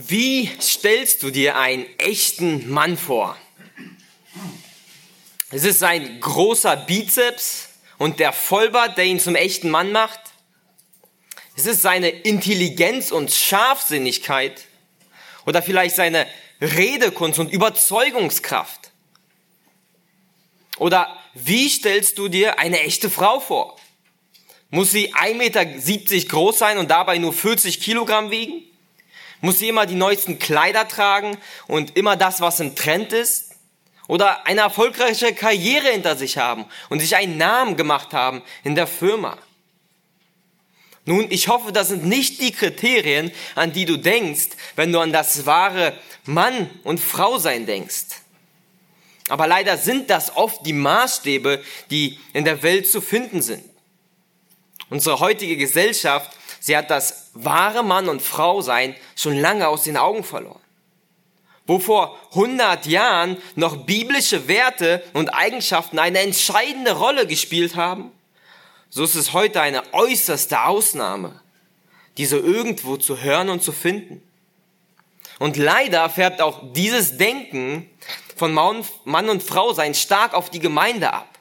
Wie stellst du dir einen echten Mann vor? Es ist sein großer Bizeps und der Vollbart, der ihn zum echten Mann macht. Es ist seine Intelligenz und Scharfsinnigkeit oder vielleicht seine Redekunst und Überzeugungskraft. Oder wie stellst du dir eine echte Frau vor? Muss sie 1,70 Meter groß sein und dabei nur 40 Kilogramm wiegen? Muss sie immer die neuesten Kleider tragen und immer das, was im Trend ist? Oder eine erfolgreiche Karriere hinter sich haben und sich einen Namen gemacht haben in der Firma? Nun, ich hoffe, das sind nicht die Kriterien, an die du denkst, wenn du an das wahre Mann und Frau sein denkst. Aber leider sind das oft die Maßstäbe, die in der Welt zu finden sind. Unsere heutige Gesellschaft Sie hat das wahre Mann und Frau sein schon lange aus den Augen verloren. Wo vor 100 Jahren noch biblische Werte und Eigenschaften eine entscheidende Rolle gespielt haben, so ist es heute eine äußerste Ausnahme, diese irgendwo zu hören und zu finden. Und leider färbt auch dieses Denken von Mann und Frau sein stark auf die Gemeinde ab.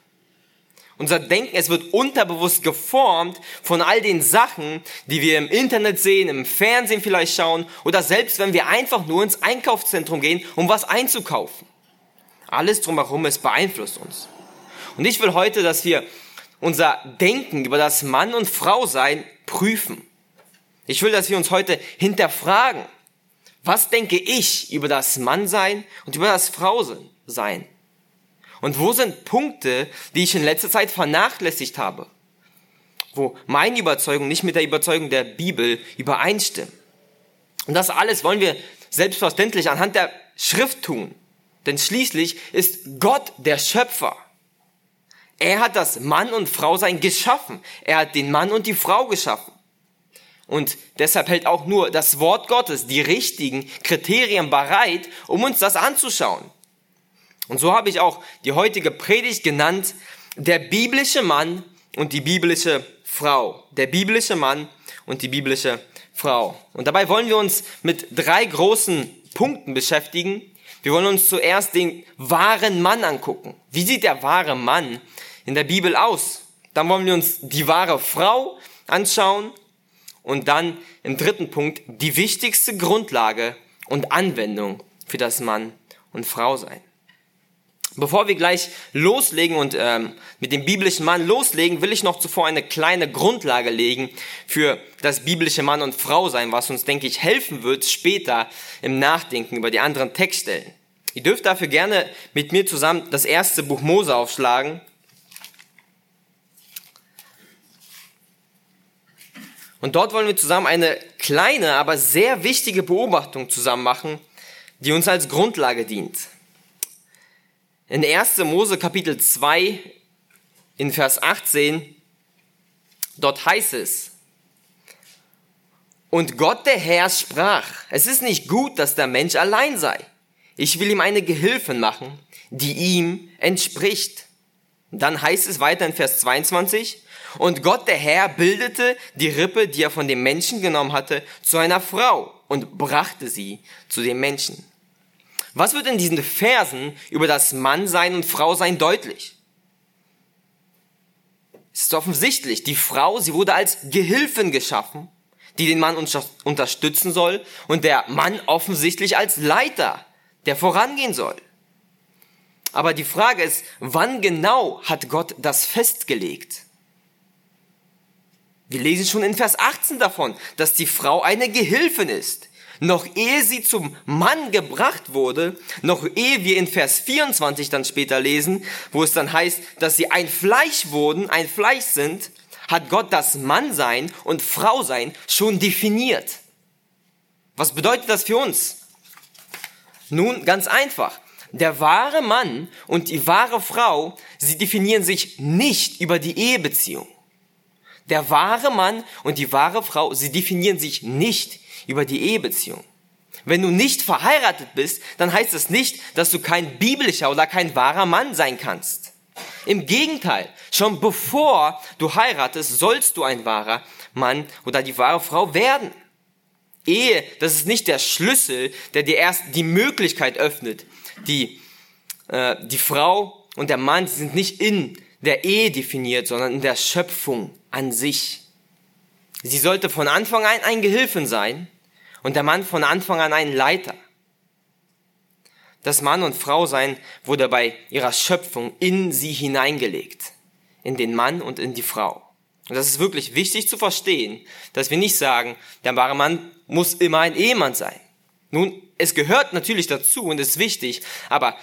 Unser Denken, es wird unterbewusst geformt von all den Sachen, die wir im Internet sehen, im Fernsehen vielleicht schauen oder selbst wenn wir einfach nur ins Einkaufszentrum gehen, um was einzukaufen. Alles drumherum, es beeinflusst uns. Und ich will heute, dass wir unser Denken über das Mann und Frau sein prüfen. Ich will, dass wir uns heute hinterfragen. Was denke ich über das Mannsein und über das Frausein? Und wo sind Punkte, die ich in letzter Zeit vernachlässigt habe? Wo meine Überzeugung nicht mit der Überzeugung der Bibel übereinstimmt. Und das alles wollen wir selbstverständlich anhand der Schrift tun. Denn schließlich ist Gott der Schöpfer. Er hat das Mann und Frau sein geschaffen. Er hat den Mann und die Frau geschaffen. Und deshalb hält auch nur das Wort Gottes die richtigen Kriterien bereit, um uns das anzuschauen. Und so habe ich auch die heutige Predigt genannt, der biblische Mann und die biblische Frau. Der biblische Mann und die biblische Frau. Und dabei wollen wir uns mit drei großen Punkten beschäftigen. Wir wollen uns zuerst den wahren Mann angucken. Wie sieht der wahre Mann in der Bibel aus? Dann wollen wir uns die wahre Frau anschauen und dann im dritten Punkt die wichtigste Grundlage und Anwendung für das Mann und Frau sein. Bevor wir gleich loslegen und ähm, mit dem biblischen Mann loslegen, will ich noch zuvor eine kleine Grundlage legen für das biblische Mann und Frau sein, was uns, denke ich, helfen wird später im Nachdenken über die anderen Textstellen. Ihr dürft dafür gerne mit mir zusammen das erste Buch Mose aufschlagen. Und dort wollen wir zusammen eine kleine, aber sehr wichtige Beobachtung zusammen machen, die uns als Grundlage dient. In 1. Mose Kapitel 2 in Vers 18, dort heißt es, und Gott der Herr sprach, es ist nicht gut, dass der Mensch allein sei. Ich will ihm eine Gehilfin machen, die ihm entspricht. Dann heißt es weiter in Vers 22, und Gott der Herr bildete die Rippe, die er von dem Menschen genommen hatte, zu einer Frau und brachte sie zu dem Menschen. Was wird in diesen Versen über das Mannsein und Frausein deutlich? Es ist offensichtlich, die Frau, sie wurde als Gehilfin geschaffen, die den Mann unterstützen soll und der Mann offensichtlich als Leiter, der vorangehen soll. Aber die Frage ist, wann genau hat Gott das festgelegt? Wir lesen schon in Vers 18 davon, dass die Frau eine Gehilfin ist, noch ehe sie zum Mann gebracht wurde, noch ehe wir in Vers 24 dann später lesen, wo es dann heißt, dass sie ein Fleisch wurden, ein Fleisch sind, hat Gott das Mannsein und Frausein schon definiert. Was bedeutet das für uns? Nun, ganz einfach. Der wahre Mann und die wahre Frau, sie definieren sich nicht über die Ehebeziehung. Der wahre Mann und die wahre Frau, sie definieren sich nicht über die Ehebeziehung. Wenn du nicht verheiratet bist, dann heißt das nicht, dass du kein biblischer oder kein wahrer Mann sein kannst. Im Gegenteil, schon bevor du heiratest, sollst du ein wahrer Mann oder die wahre Frau werden. Ehe, das ist nicht der Schlüssel, der dir erst die Möglichkeit öffnet. Die, äh, die Frau und der Mann sind nicht in der Ehe definiert, sondern in der Schöpfung an sich. Sie sollte von Anfang an ein Gehilfen sein und der Mann von Anfang an ein Leiter. Das Mann und Frau sein wurde bei ihrer Schöpfung in sie hineingelegt. In den Mann und in die Frau. Und das ist wirklich wichtig zu verstehen, dass wir nicht sagen, der wahre Mann muss immer ein Ehemann sein. Nun, es gehört natürlich dazu und ist wichtig, aber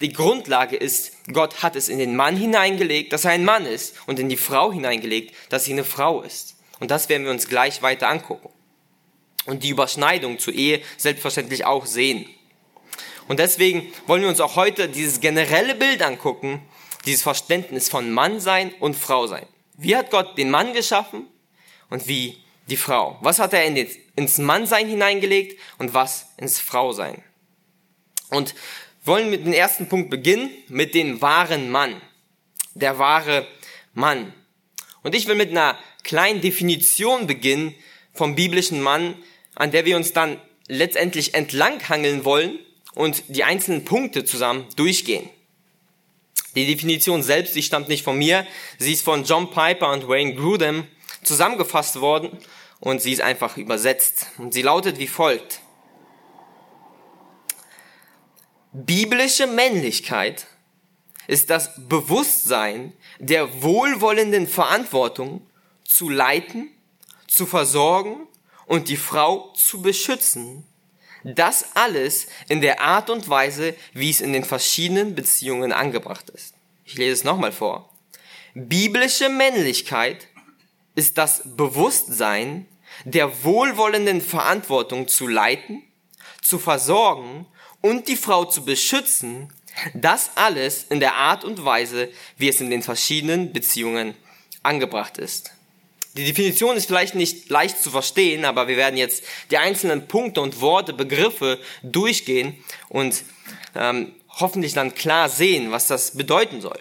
die Grundlage ist, Gott hat es in den Mann hineingelegt, dass er ein Mann ist und in die Frau hineingelegt, dass sie eine Frau ist. Und das werden wir uns gleich weiter angucken. Und die Überschneidung zur Ehe selbstverständlich auch sehen. Und deswegen wollen wir uns auch heute dieses generelle Bild angucken, dieses Verständnis von Mann sein und Frau sein. Wie hat Gott den Mann geschaffen und wie die Frau? Was hat er in den, ins Mannsein hineingelegt und was ins Frausein? Und wollen mit dem ersten Punkt beginnen, mit dem wahren Mann. Der wahre Mann. Und ich will mit einer kleinen Definition beginnen vom biblischen Mann, an der wir uns dann letztendlich entlanghangeln wollen und die einzelnen Punkte zusammen durchgehen. Die Definition selbst, die stammt nicht von mir, sie ist von John Piper und Wayne Grudem zusammengefasst worden und sie ist einfach übersetzt. Und sie lautet wie folgt. Biblische Männlichkeit ist das Bewusstsein der wohlwollenden Verantwortung zu leiten, zu versorgen und die Frau zu beschützen. Das alles in der Art und Weise, wie es in den verschiedenen Beziehungen angebracht ist. Ich lese es nochmal vor. Biblische Männlichkeit ist das Bewusstsein der wohlwollenden Verantwortung zu leiten, zu versorgen und die Frau zu beschützen, das alles in der Art und Weise, wie es in den verschiedenen Beziehungen angebracht ist. Die Definition ist vielleicht nicht leicht zu verstehen, aber wir werden jetzt die einzelnen Punkte und Worte, Begriffe durchgehen und ähm, hoffentlich dann klar sehen, was das bedeuten soll.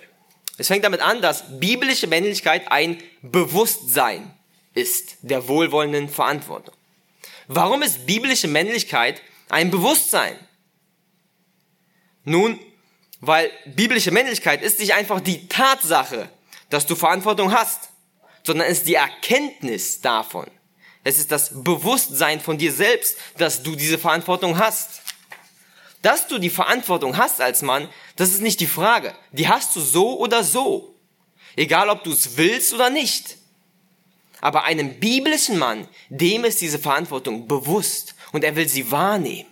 Es fängt damit an, dass biblische Männlichkeit ein Bewusstsein ist der wohlwollenden Verantwortung. Warum ist biblische Männlichkeit ein Bewusstsein? Nun, weil biblische Männlichkeit ist nicht einfach die Tatsache, dass du Verantwortung hast, sondern es ist die Erkenntnis davon. Es ist das Bewusstsein von dir selbst, dass du diese Verantwortung hast. Dass du die Verantwortung hast als Mann, das ist nicht die Frage. Die hast du so oder so. Egal ob du es willst oder nicht. Aber einem biblischen Mann, dem ist diese Verantwortung bewusst und er will sie wahrnehmen.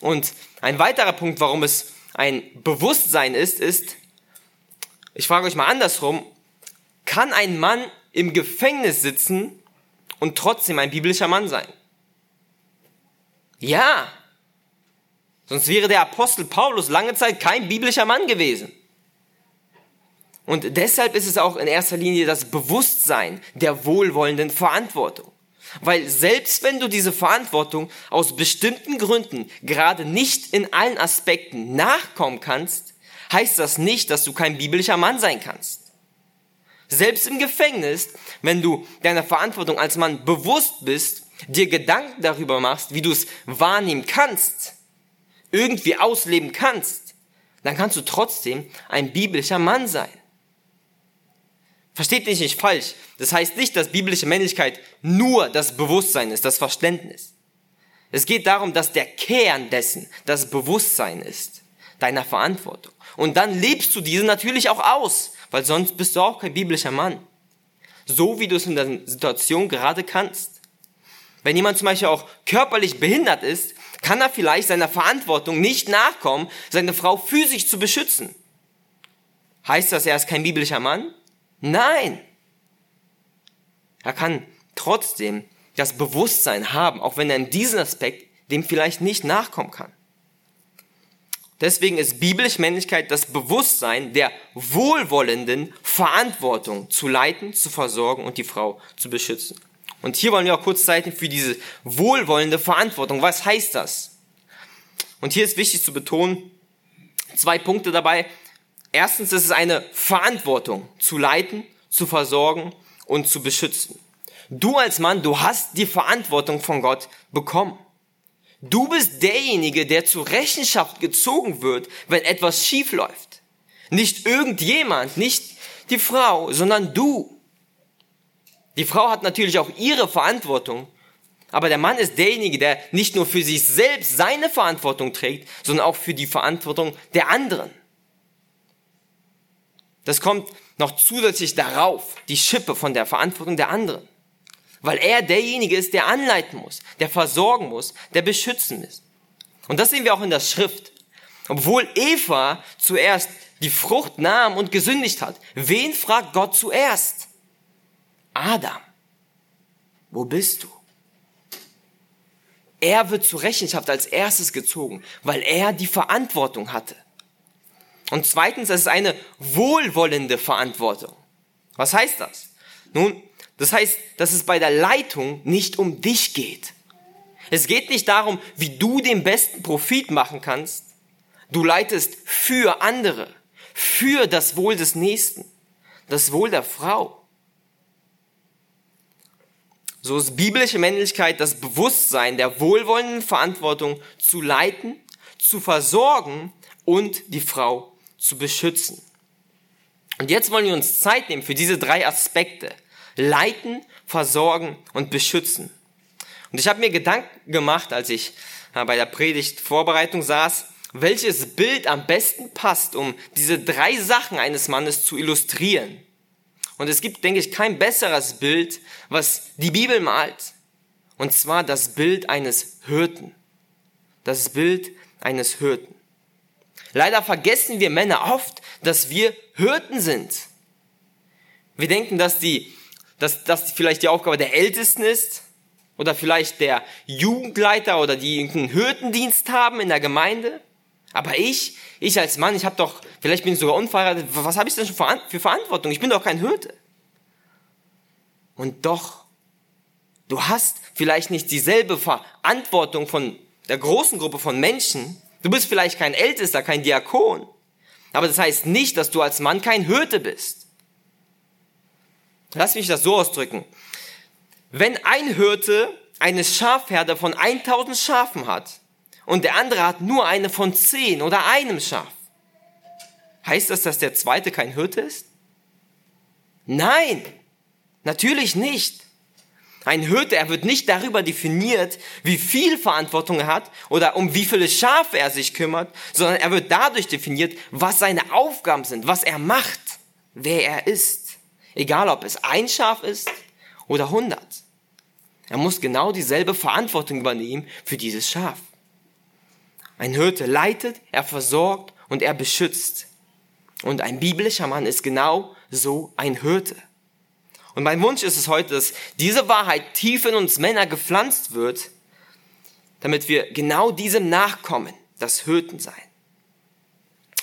Und ein weiterer Punkt, warum es ein Bewusstsein ist, ist, ich frage euch mal andersrum, kann ein Mann im Gefängnis sitzen und trotzdem ein biblischer Mann sein? Ja. Sonst wäre der Apostel Paulus lange Zeit kein biblischer Mann gewesen. Und deshalb ist es auch in erster Linie das Bewusstsein der wohlwollenden Verantwortung. Weil selbst wenn du diese Verantwortung aus bestimmten Gründen gerade nicht in allen Aspekten nachkommen kannst, heißt das nicht, dass du kein biblischer Mann sein kannst. Selbst im Gefängnis, wenn du deiner Verantwortung als Mann bewusst bist, dir Gedanken darüber machst, wie du es wahrnehmen kannst, irgendwie ausleben kannst, dann kannst du trotzdem ein biblischer Mann sein. Versteht mich nicht falsch. Das heißt nicht, dass biblische Männlichkeit nur das Bewusstsein ist, das Verständnis. Es geht darum, dass der Kern dessen das Bewusstsein ist, deiner Verantwortung. Und dann lebst du diese natürlich auch aus, weil sonst bist du auch kein biblischer Mann. So wie du es in der Situation gerade kannst. Wenn jemand zum Beispiel auch körperlich behindert ist, kann er vielleicht seiner Verantwortung nicht nachkommen, seine Frau physisch zu beschützen. Heißt das, er ist kein biblischer Mann? Nein. Er kann trotzdem das Bewusstsein haben, auch wenn er in diesem Aspekt dem vielleicht nicht nachkommen kann. Deswegen ist biblisch Männlichkeit das Bewusstsein der wohlwollenden Verantwortung zu leiten, zu versorgen und die Frau zu beschützen. Und hier wollen wir auch kurz Zeiten für diese wohlwollende Verantwortung. Was heißt das? Und hier ist wichtig zu betonen, zwei Punkte dabei. Erstens ist es eine Verantwortung zu leiten, zu versorgen und zu beschützen. Du als Mann, du hast die Verantwortung von Gott bekommen. Du bist derjenige, der zur Rechenschaft gezogen wird, wenn etwas schief läuft. Nicht irgendjemand, nicht die Frau, sondern du. Die Frau hat natürlich auch ihre Verantwortung, aber der Mann ist derjenige, der nicht nur für sich selbst seine Verantwortung trägt, sondern auch für die Verantwortung der anderen. Das kommt noch zusätzlich darauf, die Schippe von der Verantwortung der anderen. Weil er derjenige ist, der anleiten muss, der versorgen muss, der beschützen muss. Und das sehen wir auch in der Schrift. Obwohl Eva zuerst die Frucht nahm und gesündigt hat, wen fragt Gott zuerst? Adam, wo bist du? Er wird zur Rechenschaft als erstes gezogen, weil er die Verantwortung hatte. Und zweitens, es ist eine wohlwollende Verantwortung. Was heißt das? Nun, das heißt, dass es bei der Leitung nicht um dich geht. Es geht nicht darum, wie du den besten Profit machen kannst. Du leitest für andere, für das Wohl des Nächsten, das Wohl der Frau. So ist biblische Männlichkeit das Bewusstsein der wohlwollenden Verantwortung zu leiten, zu versorgen und die Frau zu beschützen. Und jetzt wollen wir uns Zeit nehmen für diese drei Aspekte. Leiten, versorgen und beschützen. Und ich habe mir Gedanken gemacht, als ich bei der Predigtvorbereitung saß, welches Bild am besten passt, um diese drei Sachen eines Mannes zu illustrieren. Und es gibt, denke ich, kein besseres Bild, was die Bibel malt. Und zwar das Bild eines Hirten. Das Bild eines Hirten. Leider vergessen wir Männer oft, dass wir Hirten sind. Wir denken, dass die, dass das vielleicht die Aufgabe der Ältesten ist oder vielleicht der Jugendleiter oder die einen Hirtendienst haben in der Gemeinde. Aber ich, ich als Mann, ich habe doch, vielleicht bin ich sogar unverheiratet, was habe ich denn schon für Verantwortung? Ich bin doch kein Hirte. Und doch, du hast vielleicht nicht dieselbe Verantwortung von der großen Gruppe von Menschen. Du bist vielleicht kein Ältester, kein Diakon. Aber das heißt nicht, dass du als Mann kein Hirte bist. Lass mich das so ausdrücken. Wenn ein Hirte eine Schafherde von 1000 Schafen hat, und der andere hat nur eine von zehn oder einem Schaf. Heißt das, dass der zweite kein Hirte ist? Nein, natürlich nicht. Ein Hirte, er wird nicht darüber definiert, wie viel Verantwortung er hat oder um wie viele Schafe er sich kümmert, sondern er wird dadurch definiert, was seine Aufgaben sind, was er macht, wer er ist. Egal, ob es ein Schaf ist oder hundert. Er muss genau dieselbe Verantwortung übernehmen für dieses Schaf. Ein Hirte leitet, er versorgt und er beschützt. Und ein biblischer Mann ist genau so ein Hirte. Und mein Wunsch ist es heute, dass diese Wahrheit tief in uns Männer gepflanzt wird, damit wir genau diesem nachkommen, das Hirten sein.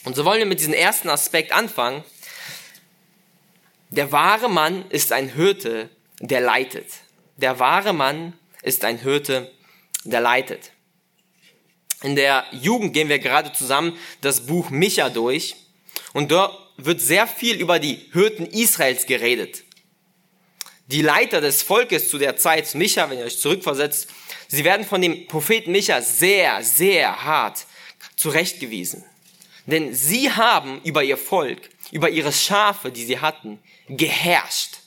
Und so wollen wir mit diesem ersten Aspekt anfangen. Der wahre Mann ist ein Hirte, der leitet. Der wahre Mann ist ein Hirte, der leitet. In der Jugend gehen wir gerade zusammen das Buch Micha durch und dort wird sehr viel über die Hirten Israels geredet. Die Leiter des Volkes zu der Zeit, Micha, wenn ihr euch zurückversetzt, sie werden von dem Propheten Micha sehr, sehr hart zurechtgewiesen. Denn sie haben über ihr Volk, über ihre Schafe, die sie hatten, geherrscht.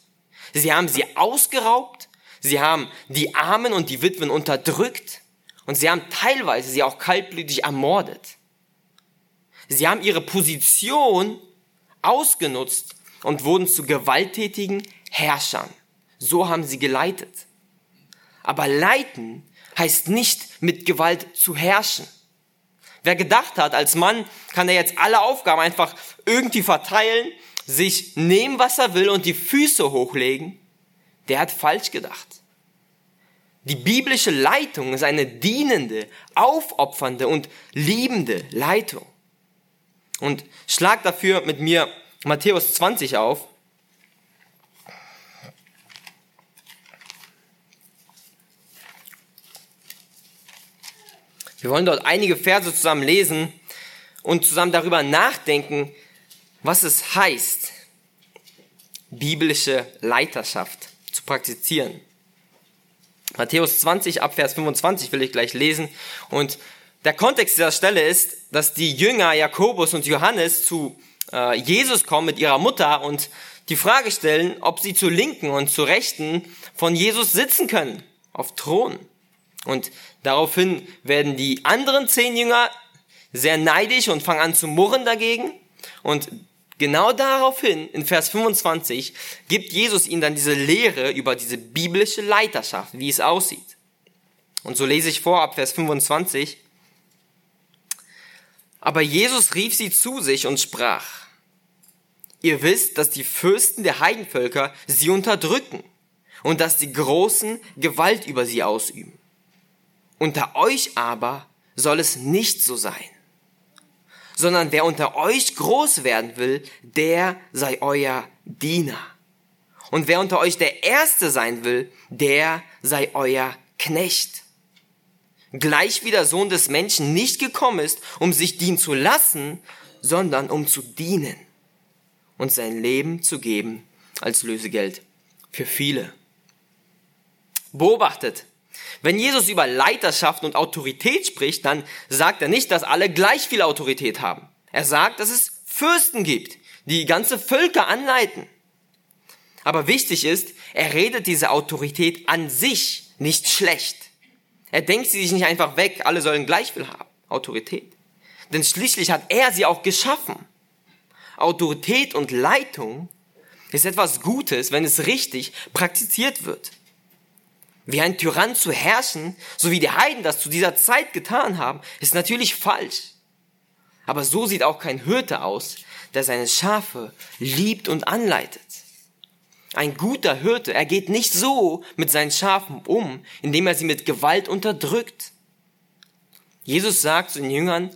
Sie haben sie ausgeraubt, sie haben die Armen und die Witwen unterdrückt, und sie haben teilweise sie auch kaltblütig ermordet. Sie haben ihre Position ausgenutzt und wurden zu gewalttätigen Herrschern. So haben sie geleitet. Aber leiten heißt nicht mit Gewalt zu herrschen. Wer gedacht hat, als Mann kann er jetzt alle Aufgaben einfach irgendwie verteilen, sich nehmen, was er will und die Füße hochlegen, der hat falsch gedacht. Die biblische Leitung ist eine dienende, aufopfernde und liebende Leitung. Und schlag dafür mit mir Matthäus 20 auf. Wir wollen dort einige Verse zusammen lesen und zusammen darüber nachdenken, was es heißt, biblische Leiterschaft zu praktizieren. Matthäus 20 ab Vers 25 will ich gleich lesen. Und der Kontext dieser Stelle ist, dass die Jünger Jakobus und Johannes zu äh, Jesus kommen mit ihrer Mutter und die Frage stellen, ob sie zur Linken und zur Rechten von Jesus sitzen können, auf Thron. Und daraufhin werden die anderen zehn Jünger sehr neidisch und fangen an zu murren dagegen. Und genau daraufhin, in Vers 25, gibt Jesus ihnen dann diese Lehre über diese biblische Leiterschaft, wie es aussieht. Und so lese ich vor ab Vers 25. Aber Jesus rief sie zu sich und sprach, ihr wisst, dass die Fürsten der Heidenvölker sie unterdrücken und dass die Großen Gewalt über sie ausüben. Unter euch aber soll es nicht so sein sondern wer unter euch groß werden will, der sei euer Diener. Und wer unter euch der Erste sein will, der sei euer Knecht. Gleich wie der Sohn des Menschen nicht gekommen ist, um sich dienen zu lassen, sondern um zu dienen und sein Leben zu geben als Lösegeld für viele. Beobachtet, wenn Jesus über Leiterschaft und Autorität spricht, dann sagt er nicht, dass alle gleich viel Autorität haben. Er sagt, dass es Fürsten gibt, die ganze Völker anleiten. Aber wichtig ist, er redet diese Autorität an sich nicht schlecht. Er denkt sie sich nicht einfach weg, alle sollen gleich viel haben. Autorität. Denn schließlich hat er sie auch geschaffen. Autorität und Leitung ist etwas Gutes, wenn es richtig praktiziert wird. Wie ein Tyrann zu herrschen, so wie die Heiden das zu dieser Zeit getan haben, ist natürlich falsch. Aber so sieht auch kein Hirte aus, der seine Schafe liebt und anleitet. Ein guter Hirte, er geht nicht so mit seinen Schafen um, indem er sie mit Gewalt unterdrückt. Jesus sagt zu den Jüngern,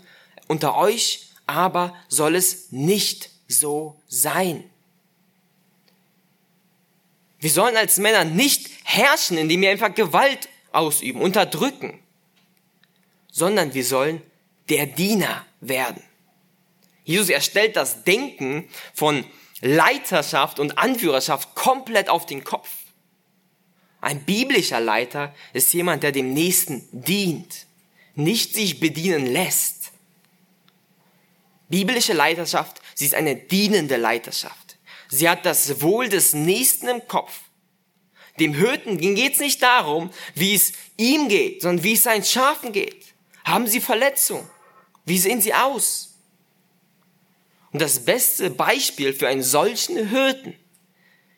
unter euch aber soll es nicht so sein. Wir sollen als Männer nicht herrschen, indem wir einfach Gewalt ausüben, unterdrücken, sondern wir sollen der Diener werden. Jesus erstellt das Denken von Leiterschaft und Anführerschaft komplett auf den Kopf. Ein biblischer Leiter ist jemand, der dem Nächsten dient, nicht sich bedienen lässt. Biblische Leiterschaft, sie ist eine dienende Leiterschaft. Sie hat das Wohl des Nächsten im Kopf. Dem Hirten geht es nicht darum, wie es ihm geht, sondern wie es seinen Schafen geht. Haben sie Verletzungen? Wie sehen sie aus? Und das beste Beispiel für einen solchen Hirten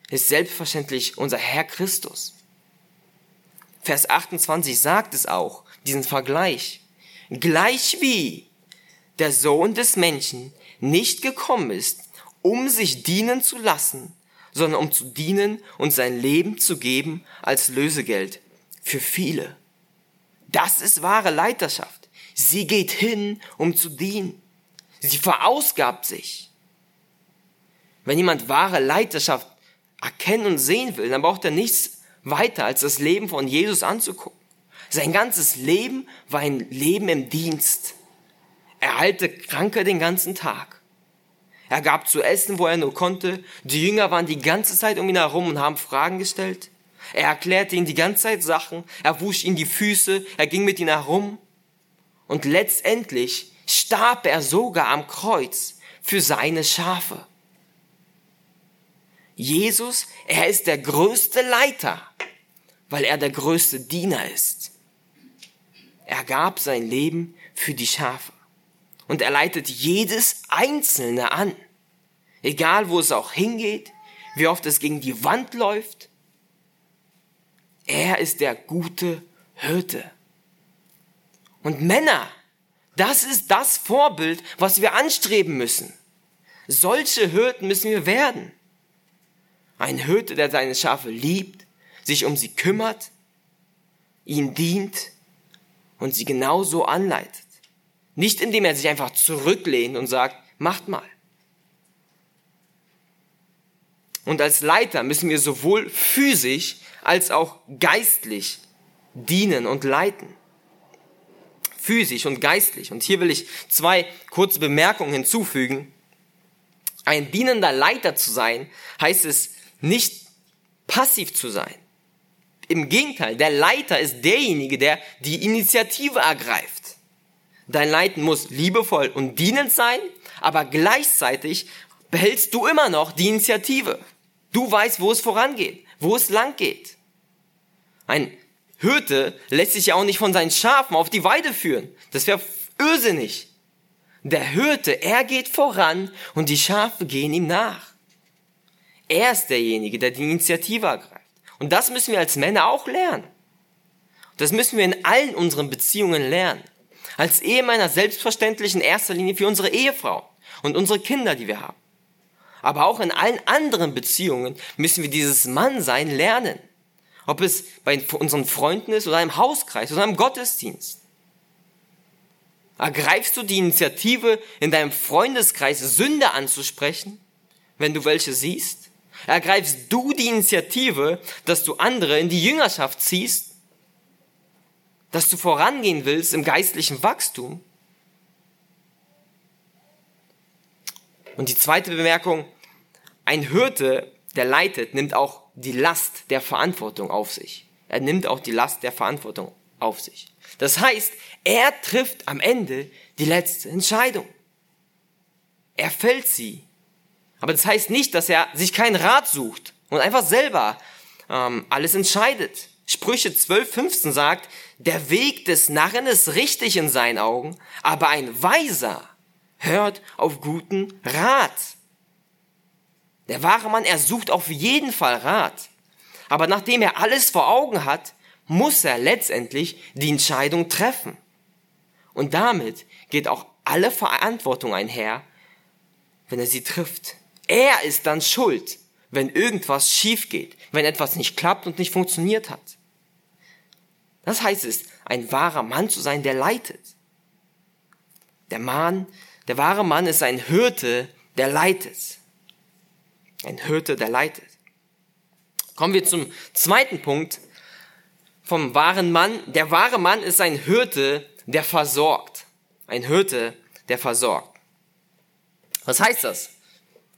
ist selbstverständlich unser Herr Christus. Vers 28 sagt es auch, diesen Vergleich. Gleich wie der Sohn des Menschen nicht gekommen ist, um sich dienen zu lassen, sondern um zu dienen und sein Leben zu geben als Lösegeld für viele. Das ist wahre Leiterschaft. Sie geht hin, um zu dienen. Sie verausgabt sich. Wenn jemand wahre Leiterschaft erkennen und sehen will, dann braucht er nichts weiter, als das Leben von Jesus anzugucken. Sein ganzes Leben war ein Leben im Dienst. Er heilte Kranke den ganzen Tag. Er gab zu essen, wo er nur konnte. Die Jünger waren die ganze Zeit um ihn herum und haben Fragen gestellt. Er erklärte ihnen die ganze Zeit Sachen. Er wusch ihnen die Füße. Er ging mit ihnen herum. Und letztendlich starb er sogar am Kreuz für seine Schafe. Jesus, er ist der größte Leiter, weil er der größte Diener ist. Er gab sein Leben für die Schafe und er leitet jedes Einzelne an. Egal wo es auch hingeht, wie oft es gegen die Wand läuft. Er ist der gute Hirte. Und Männer, das ist das Vorbild, was wir anstreben müssen. Solche Hirten müssen wir werden. Ein Hirte, der seine Schafe liebt, sich um sie kümmert, ihnen dient und sie genauso anleitet. Nicht indem er sich einfach zurücklehnt und sagt, macht mal. Und als Leiter müssen wir sowohl physisch als auch geistlich dienen und leiten. Physisch und geistlich. Und hier will ich zwei kurze Bemerkungen hinzufügen. Ein dienender Leiter zu sein, heißt es nicht passiv zu sein. Im Gegenteil, der Leiter ist derjenige, der die Initiative ergreift. Dein Leiten muss liebevoll und dienend sein, aber gleichzeitig behältst du immer noch die Initiative. Du weißt, wo es vorangeht, wo es lang geht. Ein Hirte lässt sich ja auch nicht von seinen Schafen auf die Weide führen. Das wäre irrsinnig. Der Hirte, er geht voran und die Schafe gehen ihm nach. Er ist derjenige, der die Initiative ergreift. Und das müssen wir als Männer auch lernen. Das müssen wir in allen unseren Beziehungen lernen. Als Ehemänner selbstverständlich in erster Linie für unsere Ehefrau und unsere Kinder, die wir haben. Aber auch in allen anderen Beziehungen müssen wir dieses Mannsein lernen. Ob es bei unseren Freunden ist oder im Hauskreis oder im Gottesdienst. Ergreifst du die Initiative, in deinem Freundeskreis Sünde anzusprechen, wenn du welche siehst? Ergreifst du die Initiative, dass du andere in die Jüngerschaft ziehst? Dass du vorangehen willst im geistlichen Wachstum? Und die zweite Bemerkung, ein Hirte, der leitet, nimmt auch die Last der Verantwortung auf sich. Er nimmt auch die Last der Verantwortung auf sich. Das heißt, er trifft am Ende die letzte Entscheidung. Er fällt sie. Aber das heißt nicht, dass er sich keinen Rat sucht und einfach selber ähm, alles entscheidet. Sprüche 12, 15 sagt, der Weg des Narren ist richtig in seinen Augen, aber ein Weiser hört auf guten Rat. Der wahre Mann, er sucht auf jeden Fall Rat. Aber nachdem er alles vor Augen hat, muss er letztendlich die Entscheidung treffen. Und damit geht auch alle Verantwortung einher, wenn er sie trifft. Er ist dann schuld, wenn irgendwas schief geht, wenn etwas nicht klappt und nicht funktioniert hat. Das heißt es, ein wahrer Mann zu sein, der leitet. Der Mann, der wahre Mann ist ein Hirte, der leitet. Ein Hirte, der leitet. Kommen wir zum zweiten Punkt vom wahren Mann. Der wahre Mann ist ein Hirte, der versorgt. Ein Hirte, der versorgt. Was heißt das?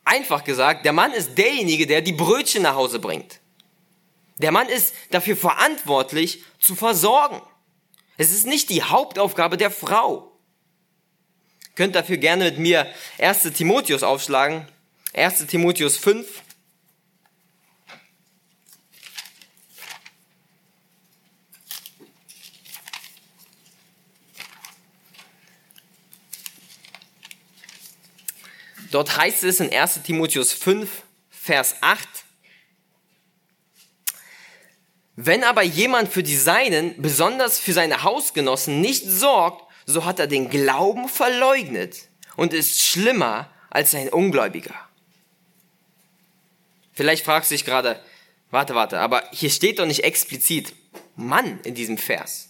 Einfach gesagt, der Mann ist derjenige, der die Brötchen nach Hause bringt. Der Mann ist dafür verantwortlich, zu versorgen. Es ist nicht die Hauptaufgabe der Frau. Ihr könnt dafür gerne mit mir 1. Timotheus aufschlagen, 1. Timotheus 5. Dort heißt es in 1 Timotheus 5, Vers 8, wenn aber jemand für die Seinen, besonders für seine Hausgenossen, nicht sorgt, so hat er den Glauben verleugnet und ist schlimmer als ein Ungläubiger. Vielleicht fragst du dich gerade, warte, warte, aber hier steht doch nicht explizit Mann in diesem Vers.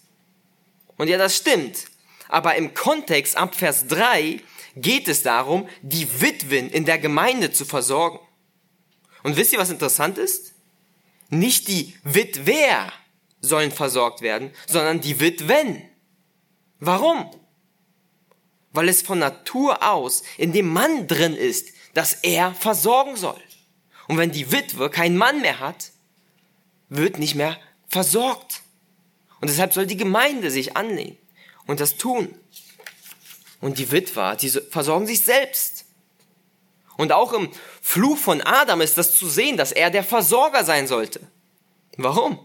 Und ja, das stimmt. Aber im Kontext ab Vers 3 geht es darum, die Witwen in der Gemeinde zu versorgen. Und wisst ihr, was interessant ist? Nicht die Witwer sollen versorgt werden, sondern die Witwen. Warum? Weil es von Natur aus in dem Mann drin ist, dass er versorgen soll. Und wenn die Witwe keinen Mann mehr hat, wird nicht mehr versorgt. Und deshalb soll die Gemeinde sich annehmen und das tun. Und die Witwer, die versorgen sich selbst. Und auch im Fluch von Adam ist das zu sehen, dass er der Versorger sein sollte. Warum?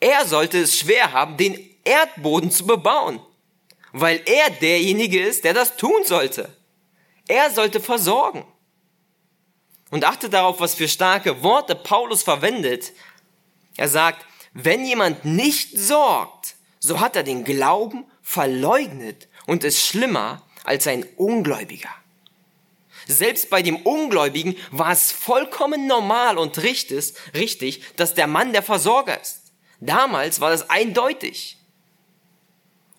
Er sollte es schwer haben, den Erdboden zu bebauen, weil er derjenige ist, der das tun sollte. Er sollte versorgen. Und achte darauf, was für starke Worte Paulus verwendet. Er sagt, wenn jemand nicht sorgt, so hat er den Glauben verleugnet und ist schlimmer als ein Ungläubiger. Selbst bei dem Ungläubigen war es vollkommen normal und richtig, dass der Mann der Versorger ist. Damals war das eindeutig.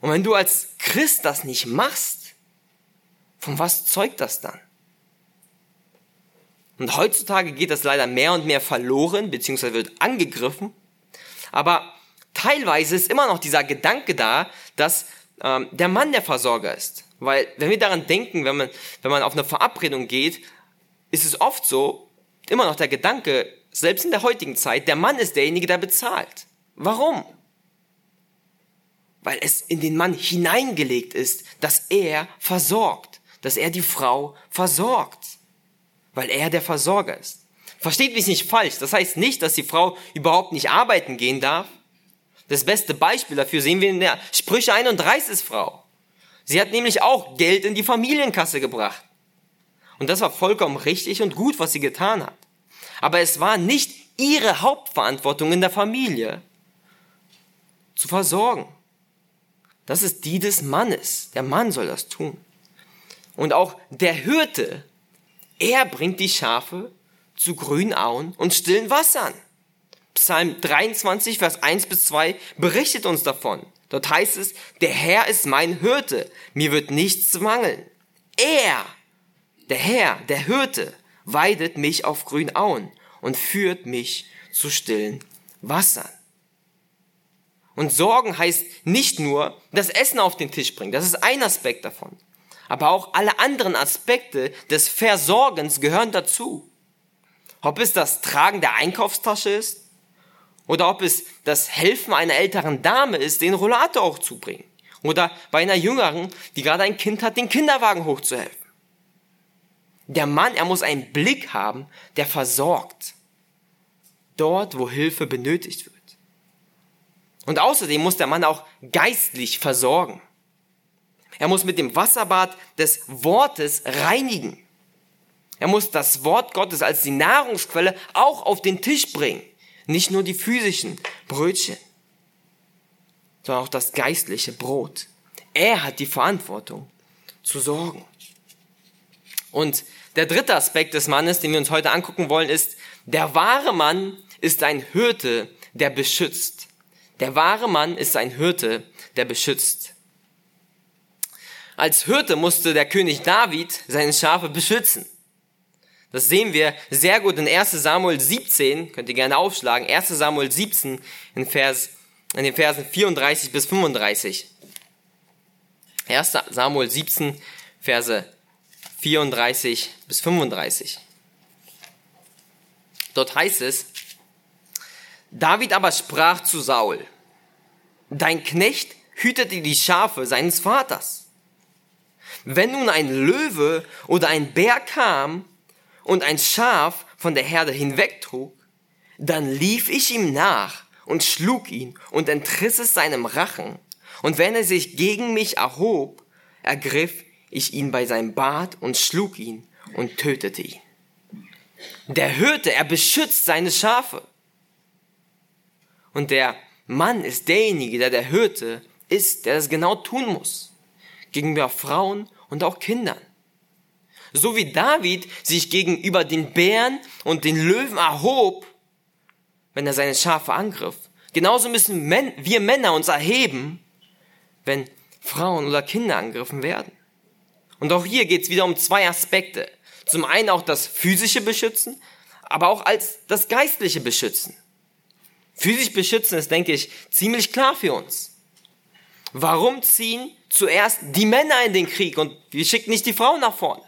Und wenn du als Christ das nicht machst, von was zeugt das dann? Und heutzutage geht das leider mehr und mehr verloren, beziehungsweise wird angegriffen. Aber teilweise ist immer noch dieser Gedanke da, dass ähm, der Mann der Versorger ist. Weil wenn wir daran denken, wenn man, wenn man auf eine Verabredung geht, ist es oft so, immer noch der Gedanke selbst in der heutigen Zeit, der Mann ist derjenige, der bezahlt. Warum? Weil es in den Mann hineingelegt ist, dass er versorgt, dass er die Frau versorgt, weil er der Versorger ist. Versteht mich nicht falsch, das heißt nicht, dass die Frau überhaupt nicht arbeiten gehen darf. Das beste Beispiel dafür sehen wir in der Sprüche 31 Frau. Sie hat nämlich auch Geld in die Familienkasse gebracht. Und das war vollkommen richtig und gut, was sie getan hat. Aber es war nicht ihre Hauptverantwortung in der Familie, zu versorgen. Das ist die des Mannes. Der Mann soll das tun. Und auch der Hirte, er bringt die Schafe zu grünen Auen und stillen Wassern. Psalm 23, Vers 1 bis 2 berichtet uns davon. Dort heißt es, der Herr ist mein Hirte, mir wird nichts mangeln. Er, der Herr, der Hirte, weidet mich auf grünen Auen und führt mich zu stillen Wassern. Und Sorgen heißt nicht nur das Essen auf den Tisch bringen, das ist ein Aspekt davon. Aber auch alle anderen Aspekte des Versorgens gehören dazu. Ob es das Tragen der Einkaufstasche ist oder ob es das Helfen einer älteren Dame ist, den Rollator auch zu bringen. Oder bei einer Jüngeren, die gerade ein Kind hat, den Kinderwagen hochzuhelfen. Der Mann, er muss einen Blick haben, der versorgt. Dort, wo Hilfe benötigt wird. Und außerdem muss der Mann auch geistlich versorgen. Er muss mit dem Wasserbad des Wortes reinigen. Er muss das Wort Gottes als die Nahrungsquelle auch auf den Tisch bringen. Nicht nur die physischen Brötchen, sondern auch das geistliche Brot. Er hat die Verantwortung zu sorgen. Und der dritte Aspekt des Mannes, den wir uns heute angucken wollen, ist, der wahre Mann ist ein Hirte, der beschützt. Der wahre Mann ist ein Hirte, der beschützt. Als Hirte musste der König David seine Schafe beschützen. Das sehen wir sehr gut in 1 Samuel 17, könnt ihr gerne aufschlagen, 1 Samuel 17 in, Vers, in den Versen 34 bis 35. 1 Samuel 17, Verse 34 bis 35. Dort heißt es, David aber sprach zu Saul, Dein Knecht hütete die Schafe seines Vaters. Wenn nun ein Löwe oder ein Bär kam und ein Schaf von der Herde hinwegtrug, dann lief ich ihm nach und schlug ihn und entriss es seinem Rachen. Und wenn er sich gegen mich erhob, ergriff ich ihn bei seinem Bart und schlug ihn und tötete ihn. Der Hirte, er beschützt seine Schafe. Und der Mann ist derjenige, der der Hirte ist, der das genau tun muss. Gegenüber Frauen und auch Kindern. So wie David sich gegenüber den Bären und den Löwen erhob, wenn er seine Schafe angriff. Genauso müssen wir Männer uns erheben, wenn Frauen oder Kinder angegriffen werden. Und auch hier geht es wieder um zwei Aspekte. Zum einen auch das physische Beschützen, aber auch als das geistliche Beschützen. Physisch beschützen ist, denke ich, ziemlich klar für uns. Warum ziehen zuerst die Männer in den Krieg und wir schicken nicht die Frauen nach vorne?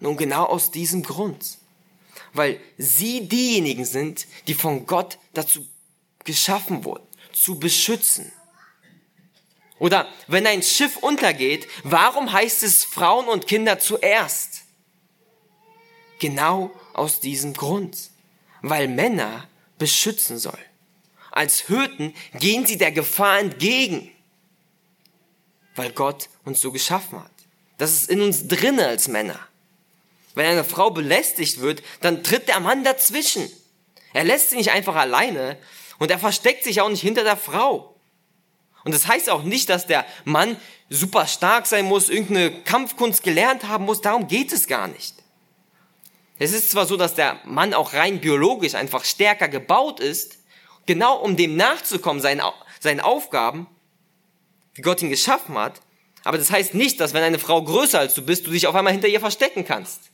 Nun genau aus diesem Grund. Weil sie diejenigen sind, die von Gott dazu geschaffen wurden, zu beschützen. Oder wenn ein Schiff untergeht, warum heißt es Frauen und Kinder zuerst? Genau aus diesem Grund. Weil Männer beschützen soll. Als Hirten gehen sie der Gefahr entgegen, weil Gott uns so geschaffen hat. Das ist in uns drinne als Männer. Wenn eine Frau belästigt wird, dann tritt der Mann dazwischen. Er lässt sie nicht einfach alleine und er versteckt sich auch nicht hinter der Frau. Und das heißt auch nicht, dass der Mann super stark sein muss, irgendeine Kampfkunst gelernt haben muss. Darum geht es gar nicht. Es ist zwar so, dass der Mann auch rein biologisch einfach stärker gebaut ist, genau um dem nachzukommen, seinen, seinen Aufgaben, wie Gott ihn geschaffen hat, aber das heißt nicht, dass wenn eine Frau größer als du bist, du dich auf einmal hinter ihr verstecken kannst.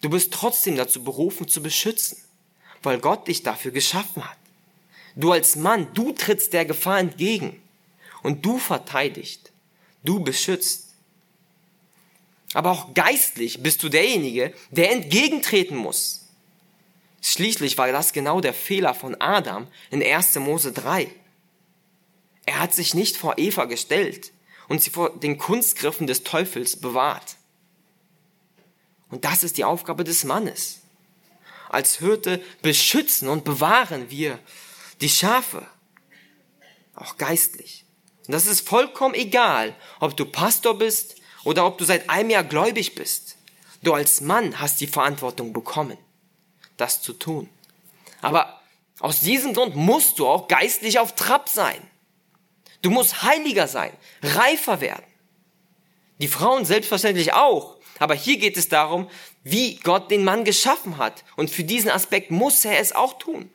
Du bist trotzdem dazu berufen zu beschützen, weil Gott dich dafür geschaffen hat. Du als Mann, du trittst der Gefahr entgegen und du verteidigst, du beschützt. Aber auch geistlich bist du derjenige, der entgegentreten muss. Schließlich war das genau der Fehler von Adam in 1. Mose 3. Er hat sich nicht vor Eva gestellt und sie vor den Kunstgriffen des Teufels bewahrt. Und das ist die Aufgabe des Mannes. Als Hirte beschützen und bewahren wir die Schafe, auch geistlich. Und das ist vollkommen egal, ob du Pastor bist oder ob du seit einem Jahr gläubig bist. Du als Mann hast die Verantwortung bekommen, das zu tun. Aber aus diesem Grund musst du auch geistlich auf Trab sein. Du musst heiliger sein, reifer werden. Die Frauen selbstverständlich auch. Aber hier geht es darum, wie Gott den Mann geschaffen hat. Und für diesen Aspekt muss er es auch tun.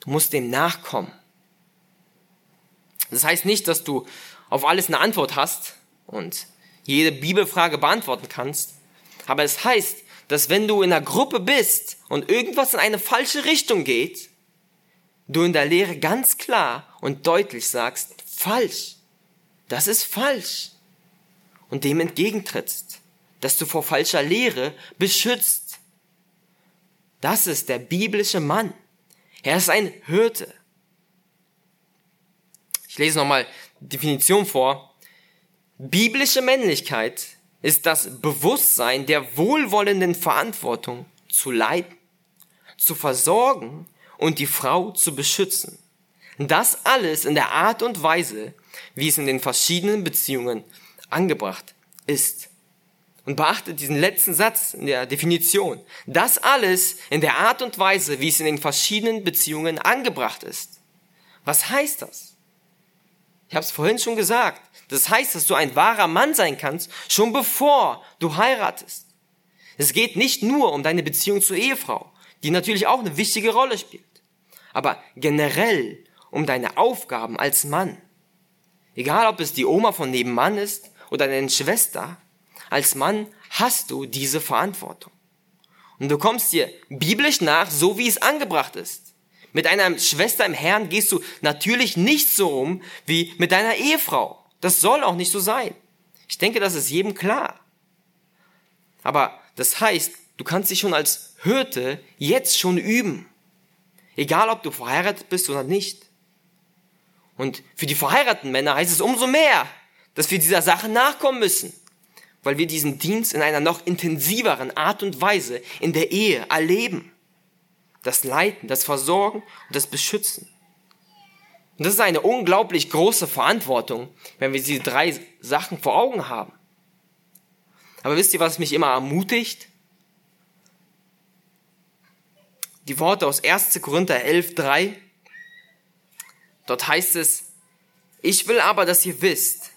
Du musst dem nachkommen. Das heißt nicht, dass du auf alles eine Antwort hast und jede Bibelfrage beantworten kannst. Aber es heißt, dass wenn du in einer Gruppe bist und irgendwas in eine falsche Richtung geht, du in der Lehre ganz klar und deutlich sagst, falsch, das ist falsch. Und dem entgegentrittst, dass du vor falscher Lehre beschützt. Das ist der biblische Mann. Er ist ein Hirte. Ich lese nochmal Definition vor. Biblische Männlichkeit ist das Bewusstsein der wohlwollenden Verantwortung zu leiden, zu versorgen und die Frau zu beschützen. Das alles in der Art und Weise, wie es in den verschiedenen Beziehungen angebracht ist. Und beachtet diesen letzten Satz in der Definition. Das alles in der Art und Weise, wie es in den verschiedenen Beziehungen angebracht ist. Was heißt das? Ich habe es vorhin schon gesagt. Das heißt, dass du ein wahrer Mann sein kannst, schon bevor du heiratest. Es geht nicht nur um deine Beziehung zur Ehefrau, die natürlich auch eine wichtige Rolle spielt, aber generell um deine Aufgaben als Mann. Egal, ob es die Oma von nebenan ist oder deine Schwester, als Mann hast du diese Verantwortung. Und du kommst dir biblisch nach, so wie es angebracht ist. Mit einer Schwester im Herrn gehst du natürlich nicht so um wie mit deiner Ehefrau. Das soll auch nicht so sein. Ich denke, das ist jedem klar. Aber das heißt, du kannst dich schon als Hirte jetzt schon üben. Egal, ob du verheiratet bist oder nicht. Und für die verheirateten Männer heißt es umso mehr, dass wir dieser Sache nachkommen müssen, weil wir diesen Dienst in einer noch intensiveren Art und Weise in der Ehe erleben. Das Leiten, das Versorgen und das Beschützen. Und das ist eine unglaublich große Verantwortung, wenn wir diese drei Sachen vor Augen haben. Aber wisst ihr, was mich immer ermutigt? Die Worte aus 1. Korinther 11, 3 Dort heißt es, ich will aber, dass ihr wisst,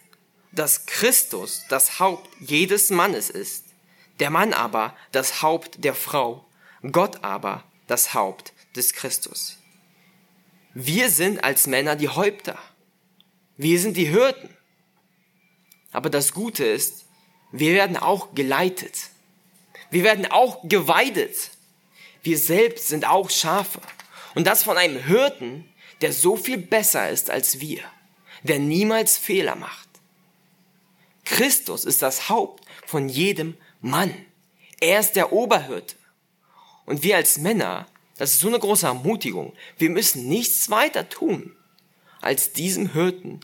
dass Christus das Haupt jedes Mannes ist, der Mann aber das Haupt der Frau, Gott aber das Haupt des Christus. Wir sind als Männer die Häupter. Wir sind die Hirten. Aber das Gute ist, wir werden auch geleitet. Wir werden auch geweidet. Wir selbst sind auch Schafe. Und das von einem Hirten, der so viel besser ist als wir, der niemals Fehler macht. Christus ist das Haupt von jedem Mann. Er ist der Oberhirte. Und wir als Männer, das ist so eine große Ermutigung, wir müssen nichts weiter tun, als diesem Hirten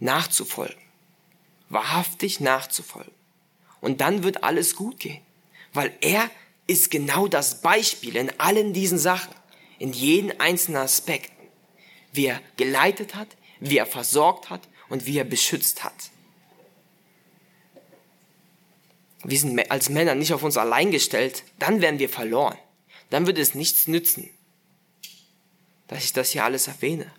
nachzufolgen. Wahrhaftig nachzufolgen. Und dann wird alles gut gehen, weil er ist genau das Beispiel in allen diesen Sachen, in jedem einzelnen Aspekt wie er geleitet hat, wie er versorgt hat und wie er beschützt hat. Wir sind als Männer nicht auf uns allein gestellt, dann werden wir verloren. Dann wird es nichts nützen, dass ich das hier alles erwähne.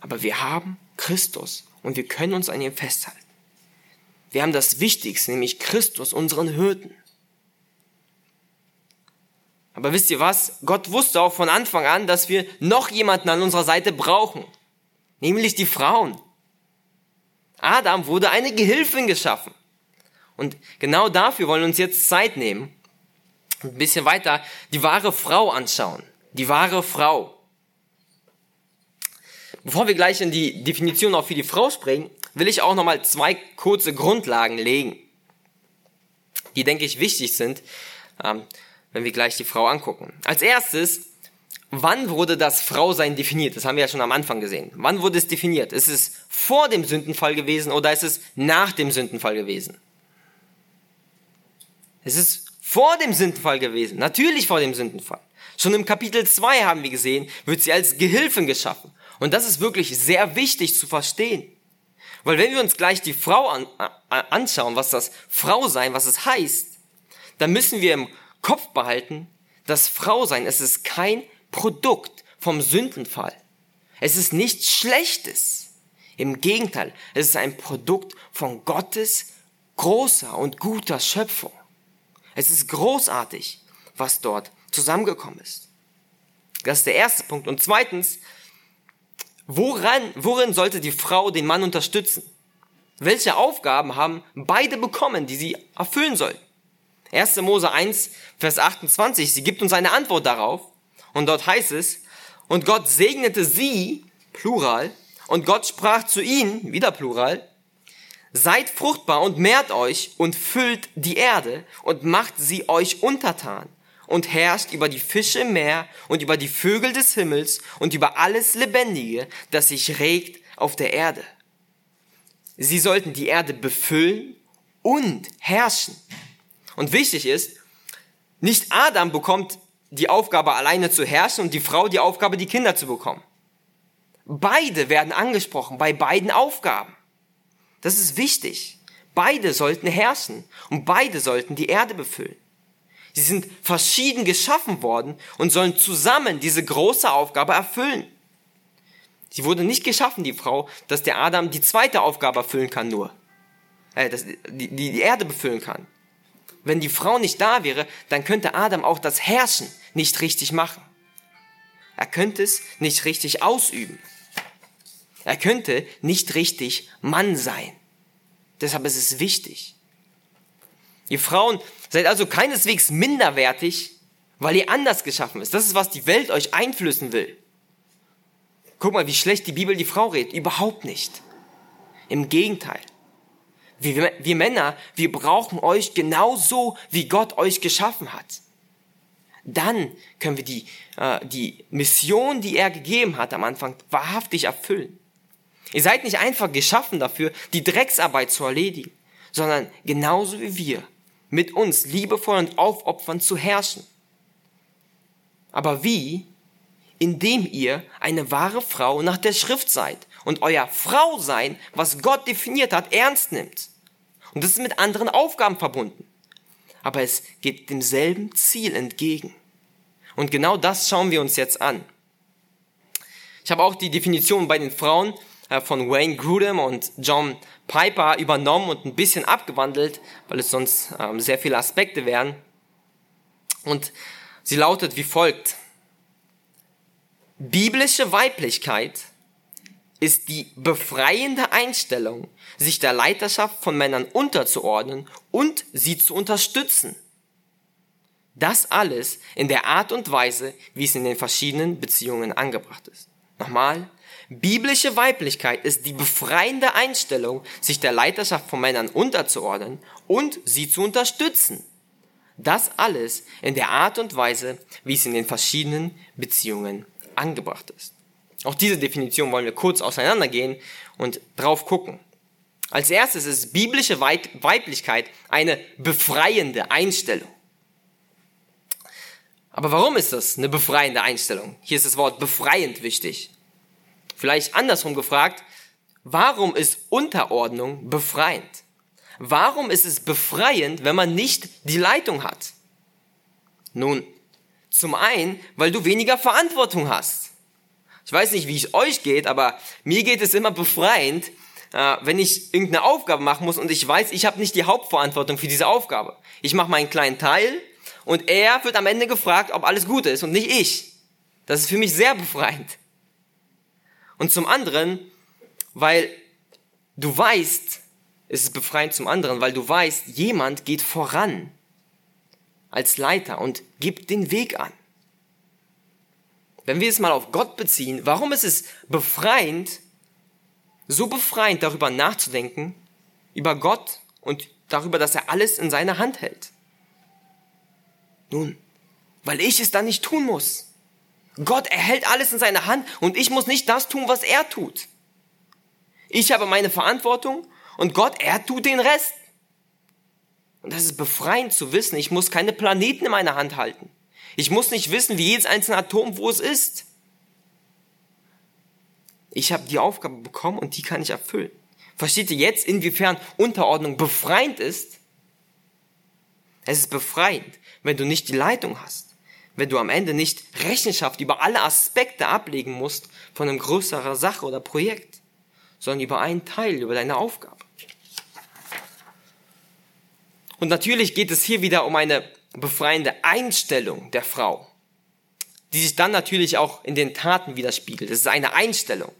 Aber wir haben Christus und wir können uns an ihm festhalten. Wir haben das Wichtigste, nämlich Christus, unseren Hürden. Aber wisst ihr was? Gott wusste auch von Anfang an, dass wir noch jemanden an unserer Seite brauchen. Nämlich die Frauen. Adam wurde eine Gehilfin geschaffen. Und genau dafür wollen wir uns jetzt Zeit nehmen. Ein bisschen weiter die wahre Frau anschauen. Die wahre Frau. Bevor wir gleich in die Definition auch für die Frau springen, will ich auch nochmal zwei kurze Grundlagen legen, die, denke ich, wichtig sind, ähm, wenn wir gleich die Frau angucken. Als erstes, wann wurde das Frausein definiert? Das haben wir ja schon am Anfang gesehen. Wann wurde es definiert? Ist es vor dem Sündenfall gewesen oder ist es nach dem Sündenfall gewesen? Es ist vor dem Sündenfall gewesen. Natürlich vor dem Sündenfall. Schon im Kapitel 2 haben wir gesehen, wird sie als Gehilfin geschaffen. Und das ist wirklich sehr wichtig zu verstehen. Weil wenn wir uns gleich die Frau an, äh, anschauen, was das Frau sein, was es heißt, dann müssen wir im Kopf behalten, dass Frau sein, es ist kein Produkt vom Sündenfall. Es ist nichts Schlechtes. Im Gegenteil, es ist ein Produkt von Gottes großer und guter Schöpfung. Es ist großartig, was dort zusammengekommen ist. Das ist der erste Punkt. Und zweitens, woran, worin sollte die Frau den Mann unterstützen? Welche Aufgaben haben beide bekommen, die sie erfüllen sollen? 1. Mose 1, Vers 28, sie gibt uns eine Antwort darauf. Und dort heißt es, und Gott segnete sie, Plural, und Gott sprach zu ihnen, wieder Plural, seid fruchtbar und mehrt euch und füllt die Erde und macht sie euch untertan und herrscht über die Fische im Meer und über die Vögel des Himmels und über alles Lebendige, das sich regt auf der Erde. Sie sollten die Erde befüllen und herrschen. Und wichtig ist, nicht Adam bekommt die Aufgabe alleine zu herrschen und die Frau die Aufgabe, die Kinder zu bekommen. Beide werden angesprochen bei beiden Aufgaben. Das ist wichtig. Beide sollten herrschen und beide sollten die Erde befüllen. Sie sind verschieden geschaffen worden und sollen zusammen diese große Aufgabe erfüllen. Sie wurde nicht geschaffen, die Frau, dass der Adam die zweite Aufgabe erfüllen kann nur. Äh, dass die, die Erde befüllen kann. Wenn die Frau nicht da wäre, dann könnte Adam auch das Herrschen nicht richtig machen. Er könnte es nicht richtig ausüben. Er könnte nicht richtig Mann sein. Deshalb ist es wichtig. Ihr Frauen seid also keineswegs minderwertig, weil ihr anders geschaffen ist. Das ist, was die Welt euch einflößen will. Guck mal, wie schlecht die Bibel die Frau redet. Überhaupt nicht. Im Gegenteil. Wir, wir Männer, wir brauchen euch genauso, wie Gott euch geschaffen hat. Dann können wir die, äh, die Mission, die er gegeben hat am Anfang, wahrhaftig erfüllen. Ihr seid nicht einfach geschaffen dafür, die Drecksarbeit zu erledigen, sondern genauso wie wir mit uns liebevoll und aufopfernd zu herrschen. Aber wie? Indem ihr eine wahre Frau nach der Schrift seid und euer Frausein, was Gott definiert hat, ernst nimmt. Und das ist mit anderen Aufgaben verbunden. Aber es geht demselben Ziel entgegen. Und genau das schauen wir uns jetzt an. Ich habe auch die Definition bei den Frauen von Wayne Grudem und John Piper übernommen und ein bisschen abgewandelt, weil es sonst ähm, sehr viele Aspekte wären. Und sie lautet wie folgt. Biblische Weiblichkeit ist die befreiende Einstellung, sich der Leiterschaft von Männern unterzuordnen und sie zu unterstützen. Das alles in der Art und Weise, wie es in den verschiedenen Beziehungen angebracht ist. Nochmal, Biblische Weiblichkeit ist die befreiende Einstellung, sich der Leiterschaft von Männern unterzuordnen und sie zu unterstützen. Das alles in der Art und Weise, wie es in den verschiedenen Beziehungen angebracht ist. Auch diese Definition wollen wir kurz auseinandergehen und drauf gucken. Als erstes ist biblische Weiblichkeit eine befreiende Einstellung. Aber warum ist das eine befreiende Einstellung? Hier ist das Wort befreiend wichtig. Vielleicht andersrum gefragt, warum ist Unterordnung befreiend? Warum ist es befreiend, wenn man nicht die Leitung hat? Nun, zum einen, weil du weniger Verantwortung hast. Ich weiß nicht, wie es euch geht, aber mir geht es immer befreiend, äh, wenn ich irgendeine Aufgabe machen muss und ich weiß, ich habe nicht die Hauptverantwortung für diese Aufgabe. Ich mache meinen kleinen Teil und er wird am Ende gefragt, ob alles gut ist und nicht ich. Das ist für mich sehr befreiend. Und zum anderen, weil du weißt, es ist befreiend zum anderen, weil du weißt, jemand geht voran als Leiter und gibt den Weg an. Wenn wir es mal auf Gott beziehen, warum ist es befreiend, so befreiend darüber nachzudenken, über Gott und darüber, dass er alles in seiner Hand hält? Nun, weil ich es dann nicht tun muss. Gott erhält alles in seiner Hand und ich muss nicht das tun, was er tut. Ich habe meine Verantwortung und Gott, er tut den Rest. Und das ist befreiend zu wissen, ich muss keine Planeten in meiner Hand halten. Ich muss nicht wissen, wie jedes einzelne Atom, wo es ist. Ich habe die Aufgabe bekommen und die kann ich erfüllen. Versteht ihr jetzt, inwiefern Unterordnung befreiend ist? Es ist befreiend, wenn du nicht die Leitung hast, wenn du am Ende nicht Rechenschaft über alle Aspekte ablegen musst von einem größeren Sache oder Projekt, sondern über einen Teil, über deine Aufgabe. Und natürlich geht es hier wieder um eine befreiende Einstellung der Frau, die sich dann natürlich auch in den Taten widerspiegelt. Es ist eine Einstellung,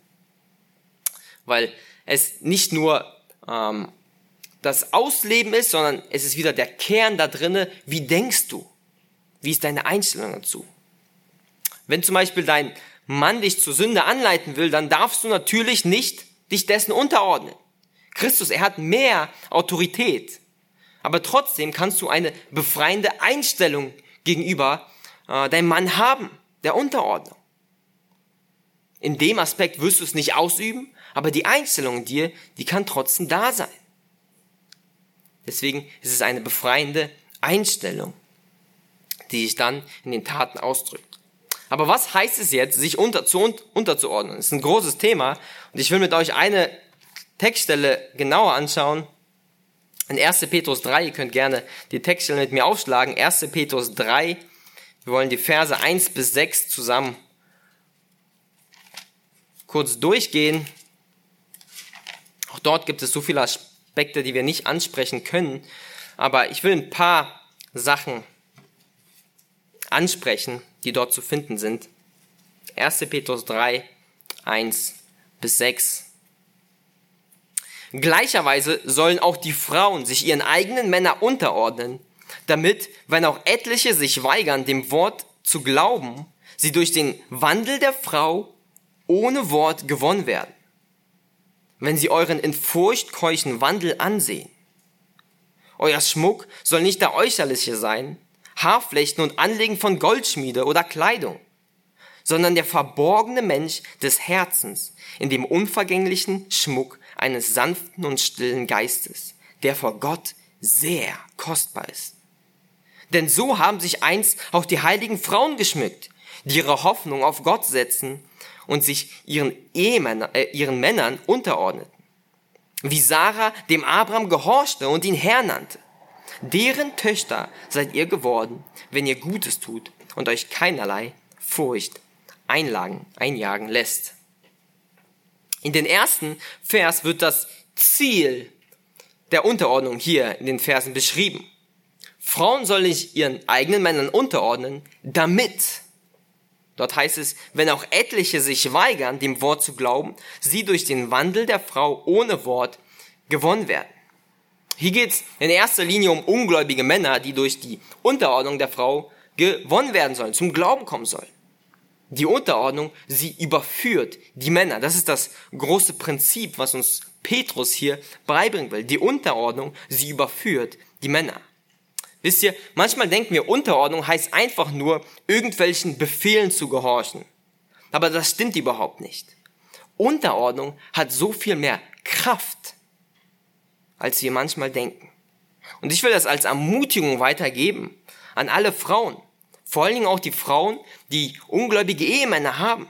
weil es nicht nur ähm, das Ausleben ist, sondern es ist wieder der Kern da drinne. Wie denkst du? Wie ist deine Einstellung dazu? Wenn zum Beispiel dein Mann dich zur Sünde anleiten will, dann darfst du natürlich nicht dich dessen unterordnen. Christus, er hat mehr Autorität. Aber trotzdem kannst du eine befreiende Einstellung gegenüber äh, deinem Mann haben, der Unterordnung. In dem Aspekt wirst du es nicht ausüben, aber die Einstellung in dir, die kann trotzdem da sein. Deswegen ist es eine befreiende Einstellung, die sich dann in den Taten ausdrückt. Aber was heißt es jetzt, sich unter, zu, unterzuordnen? Das ist ein großes Thema und ich will mit euch eine Textstelle genauer anschauen. In 1. Petrus 3, ihr könnt gerne die Textstelle mit mir aufschlagen. 1. Petrus 3, wir wollen die Verse 1 bis 6 zusammen kurz durchgehen. Auch dort gibt es so viele Aspekte, die wir nicht ansprechen können. Aber ich will ein paar Sachen ansprechen, die dort zu finden sind. 1. Petrus 3, 1 bis 6. Gleicherweise sollen auch die Frauen sich ihren eigenen Männern unterordnen, damit, wenn auch etliche sich weigern, dem Wort zu glauben, sie durch den Wandel der Frau ohne Wort gewonnen werden. Wenn sie euren in Furcht keuchen Wandel ansehen. Euer Schmuck soll nicht der äußerliche sein, Haarflechten und Anlegen von Goldschmiede oder Kleidung, sondern der verborgene Mensch des Herzens in dem unvergänglichen Schmuck eines sanften und stillen Geistes, der vor Gott sehr kostbar ist. Denn so haben sich einst auch die heiligen Frauen geschmückt, die ihre Hoffnung auf Gott setzen und sich ihren, Ehemännern, äh, ihren Männern unterordneten. Wie Sarah dem Abraham gehorchte und ihn Herr nannte. Deren Töchter seid ihr geworden, wenn ihr Gutes tut und euch keinerlei Furcht einlagen, einjagen lässt. In den ersten Vers wird das Ziel der Unterordnung hier in den Versen beschrieben. Frauen sollen sich ihren eigenen Männern unterordnen, damit Dort heißt es, wenn auch etliche sich weigern, dem Wort zu glauben, sie durch den Wandel der Frau ohne Wort gewonnen werden. Hier geht es in erster Linie um ungläubige Männer, die durch die Unterordnung der Frau gewonnen werden sollen, zum Glauben kommen sollen. Die Unterordnung, sie überführt die Männer. Das ist das große Prinzip, was uns Petrus hier beibringen will. Die Unterordnung, sie überführt die Männer. Wisst ihr, manchmal denken wir, Unterordnung heißt einfach nur, irgendwelchen Befehlen zu gehorchen. Aber das stimmt überhaupt nicht. Unterordnung hat so viel mehr Kraft, als wir manchmal denken. Und ich will das als Ermutigung weitergeben an alle Frauen. Vor allen Dingen auch die Frauen, die ungläubige Ehemänner haben.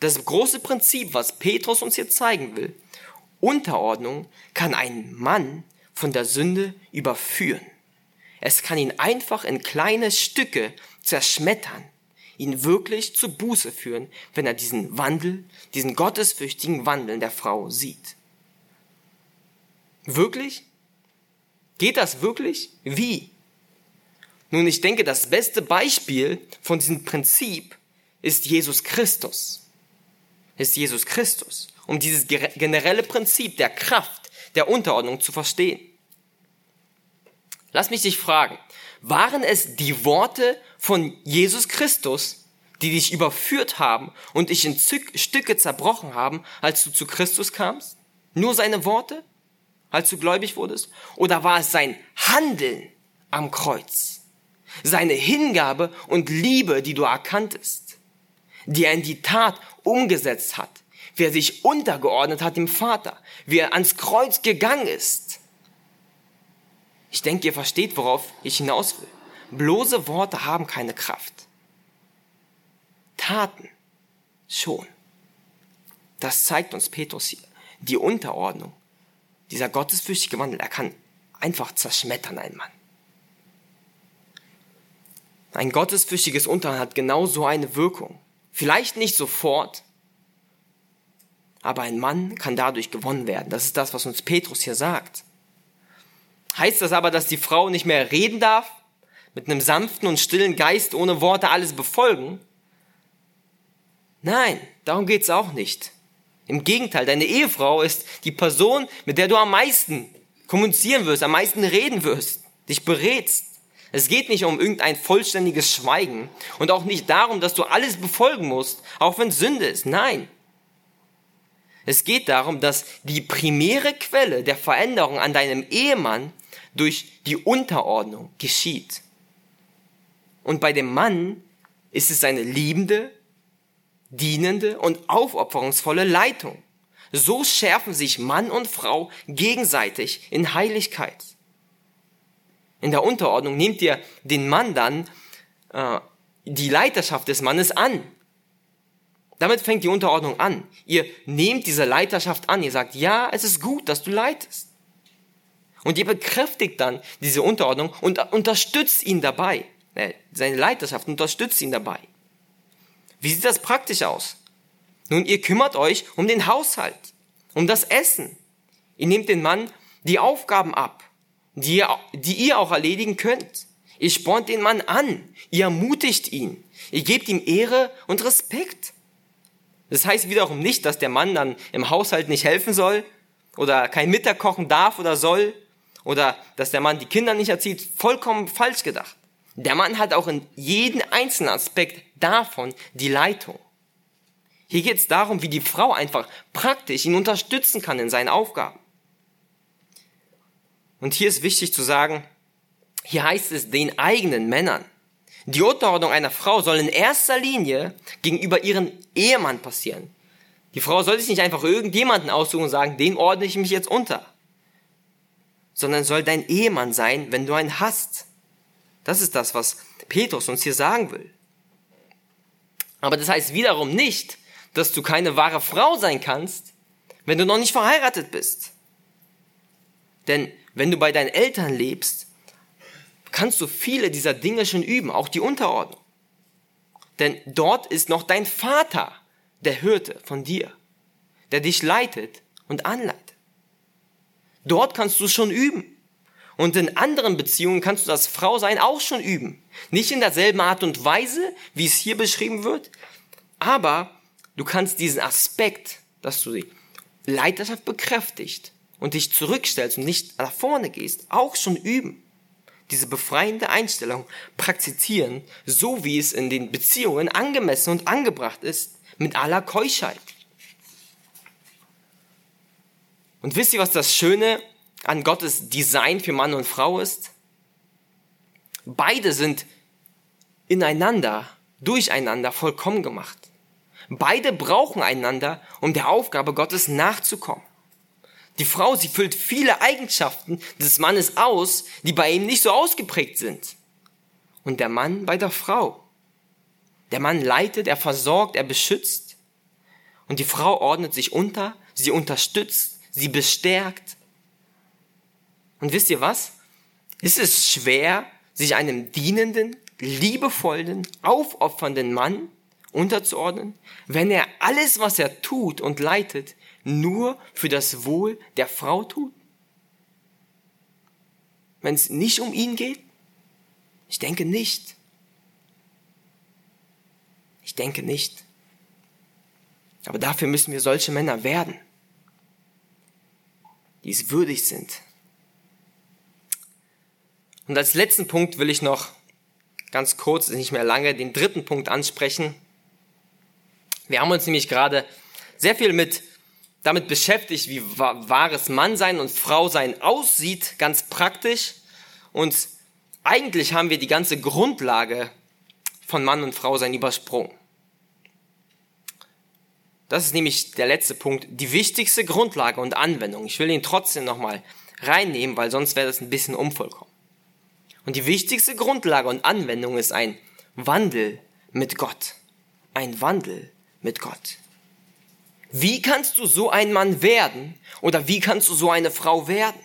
Das große Prinzip, was Petrus uns hier zeigen will. Unterordnung kann einen Mann von der Sünde überführen. Es kann ihn einfach in kleine Stücke zerschmettern, ihn wirklich zu Buße führen, wenn er diesen Wandel, diesen gottesfürchtigen Wandel der Frau sieht. Wirklich? Geht das wirklich? Wie? Nun, ich denke, das beste Beispiel von diesem Prinzip ist Jesus Christus. Ist Jesus Christus, um dieses generelle Prinzip der Kraft, der Unterordnung zu verstehen. Lass mich dich fragen, waren es die Worte von Jesus Christus, die dich überführt haben und dich in Stücke zerbrochen haben, als du zu Christus kamst? Nur seine Worte, als du gläubig wurdest? Oder war es sein Handeln am Kreuz? seine Hingabe und Liebe, die du erkanntest, die er in die Tat umgesetzt hat, wie er sich untergeordnet hat dem Vater, wie er ans Kreuz gegangen ist. Ich denke, ihr versteht, worauf ich hinaus will. Bloße Worte haben keine Kraft. Taten schon. Das zeigt uns Petrus hier. Die Unterordnung, dieser gottesfürchtige Wandel, er kann einfach zerschmettern einen Mann. Ein gottesfürchtiges Unterordnen hat genau so eine Wirkung. Vielleicht nicht sofort, aber ein Mann kann dadurch gewonnen werden. Das ist das, was uns Petrus hier sagt. Heißt das aber, dass die Frau nicht mehr reden darf? Mit einem sanften und stillen Geist ohne Worte alles befolgen? Nein, darum geht's auch nicht. Im Gegenteil, deine Ehefrau ist die Person, mit der du am meisten kommunizieren wirst, am meisten reden wirst, dich berätst. Es geht nicht um irgendein vollständiges Schweigen und auch nicht darum, dass du alles befolgen musst, auch wenn Sünde ist. Nein. Es geht darum, dass die primäre Quelle der Veränderung an deinem Ehemann durch die Unterordnung geschieht. Und bei dem Mann ist es eine liebende, dienende und aufopferungsvolle Leitung. So schärfen sich Mann und Frau gegenseitig in Heiligkeit. In der Unterordnung nehmt ihr den Mann dann äh, die Leiterschaft des Mannes an. Damit fängt die Unterordnung an. Ihr nehmt diese Leiterschaft an. Ihr sagt, ja, es ist gut, dass du leitest. Und ihr bekräftigt dann diese Unterordnung und unterstützt ihn dabei. Äh, seine Leiterschaft unterstützt ihn dabei. Wie sieht das praktisch aus? Nun, ihr kümmert euch um den Haushalt, um das Essen. Ihr nehmt den Mann die Aufgaben ab, die ihr, die ihr auch erledigen könnt. Ihr spornt den Mann an, ihr ermutigt ihn, ihr gebt ihm Ehre und Respekt. Das heißt wiederum nicht, dass der Mann dann im Haushalt nicht helfen soll oder kein Mittag kochen darf oder soll oder dass der Mann die Kinder nicht erzieht. Vollkommen falsch gedacht. Der Mann hat auch in jedem einzelnen Aspekt davon die Leitung. Hier geht es darum, wie die Frau einfach praktisch ihn unterstützen kann in seinen Aufgaben. Und hier ist wichtig zu sagen, hier heißt es den eigenen Männern. Die Unterordnung einer Frau soll in erster Linie gegenüber ihrem Ehemann passieren. Die Frau soll sich nicht einfach irgendjemanden aussuchen und sagen, den ordne ich mich jetzt unter. Sondern soll dein Ehemann sein, wenn du einen hast. Das ist das, was Petrus uns hier sagen will. Aber das heißt wiederum nicht, dass du keine wahre Frau sein kannst, wenn du noch nicht verheiratet bist. Denn wenn du bei deinen Eltern lebst, kannst du viele dieser Dinge schon üben, auch die Unterordnung. Denn dort ist noch dein Vater, der Hirte von dir, der dich leitet und anleitet. Dort kannst du schon üben. Und in anderen Beziehungen kannst du das Frausein auch schon üben. Nicht in derselben Art und Weise, wie es hier beschrieben wird, aber du kannst diesen Aspekt, dass du die Leiterschaft bekräftigt und dich zurückstellst und nicht nach vorne gehst, auch schon üben. Diese befreiende Einstellung praktizieren, so wie es in den Beziehungen angemessen und angebracht ist, mit aller Keuschheit. Und wisst ihr, was das Schöne an Gottes Design für Mann und Frau ist? Beide sind ineinander, durcheinander vollkommen gemacht. Beide brauchen einander, um der Aufgabe Gottes nachzukommen. Die Frau, sie füllt viele Eigenschaften des Mannes aus, die bei ihm nicht so ausgeprägt sind. Und der Mann bei der Frau. Der Mann leitet, er versorgt, er beschützt. Und die Frau ordnet sich unter, sie unterstützt, sie bestärkt, und wisst ihr was? Ist es schwer, sich einem dienenden, liebevollen, aufopfernden Mann unterzuordnen, wenn er alles, was er tut und leitet, nur für das Wohl der Frau tut? Wenn es nicht um ihn geht? Ich denke nicht. Ich denke nicht. Aber dafür müssen wir solche Männer werden, die es würdig sind, und als letzten Punkt will ich noch ganz kurz, nicht mehr lange, den dritten Punkt ansprechen. Wir haben uns nämlich gerade sehr viel mit damit beschäftigt, wie wahres Mannsein und Frausein aussieht, ganz praktisch. Und eigentlich haben wir die ganze Grundlage von Mann und Frau sein übersprungen. Das ist nämlich der letzte Punkt, die wichtigste Grundlage und Anwendung. Ich will ihn trotzdem nochmal reinnehmen, weil sonst wäre das ein bisschen unvollkommen. Und die wichtigste Grundlage und Anwendung ist ein Wandel mit Gott. Ein Wandel mit Gott. Wie kannst du so ein Mann werden oder wie kannst du so eine Frau werden?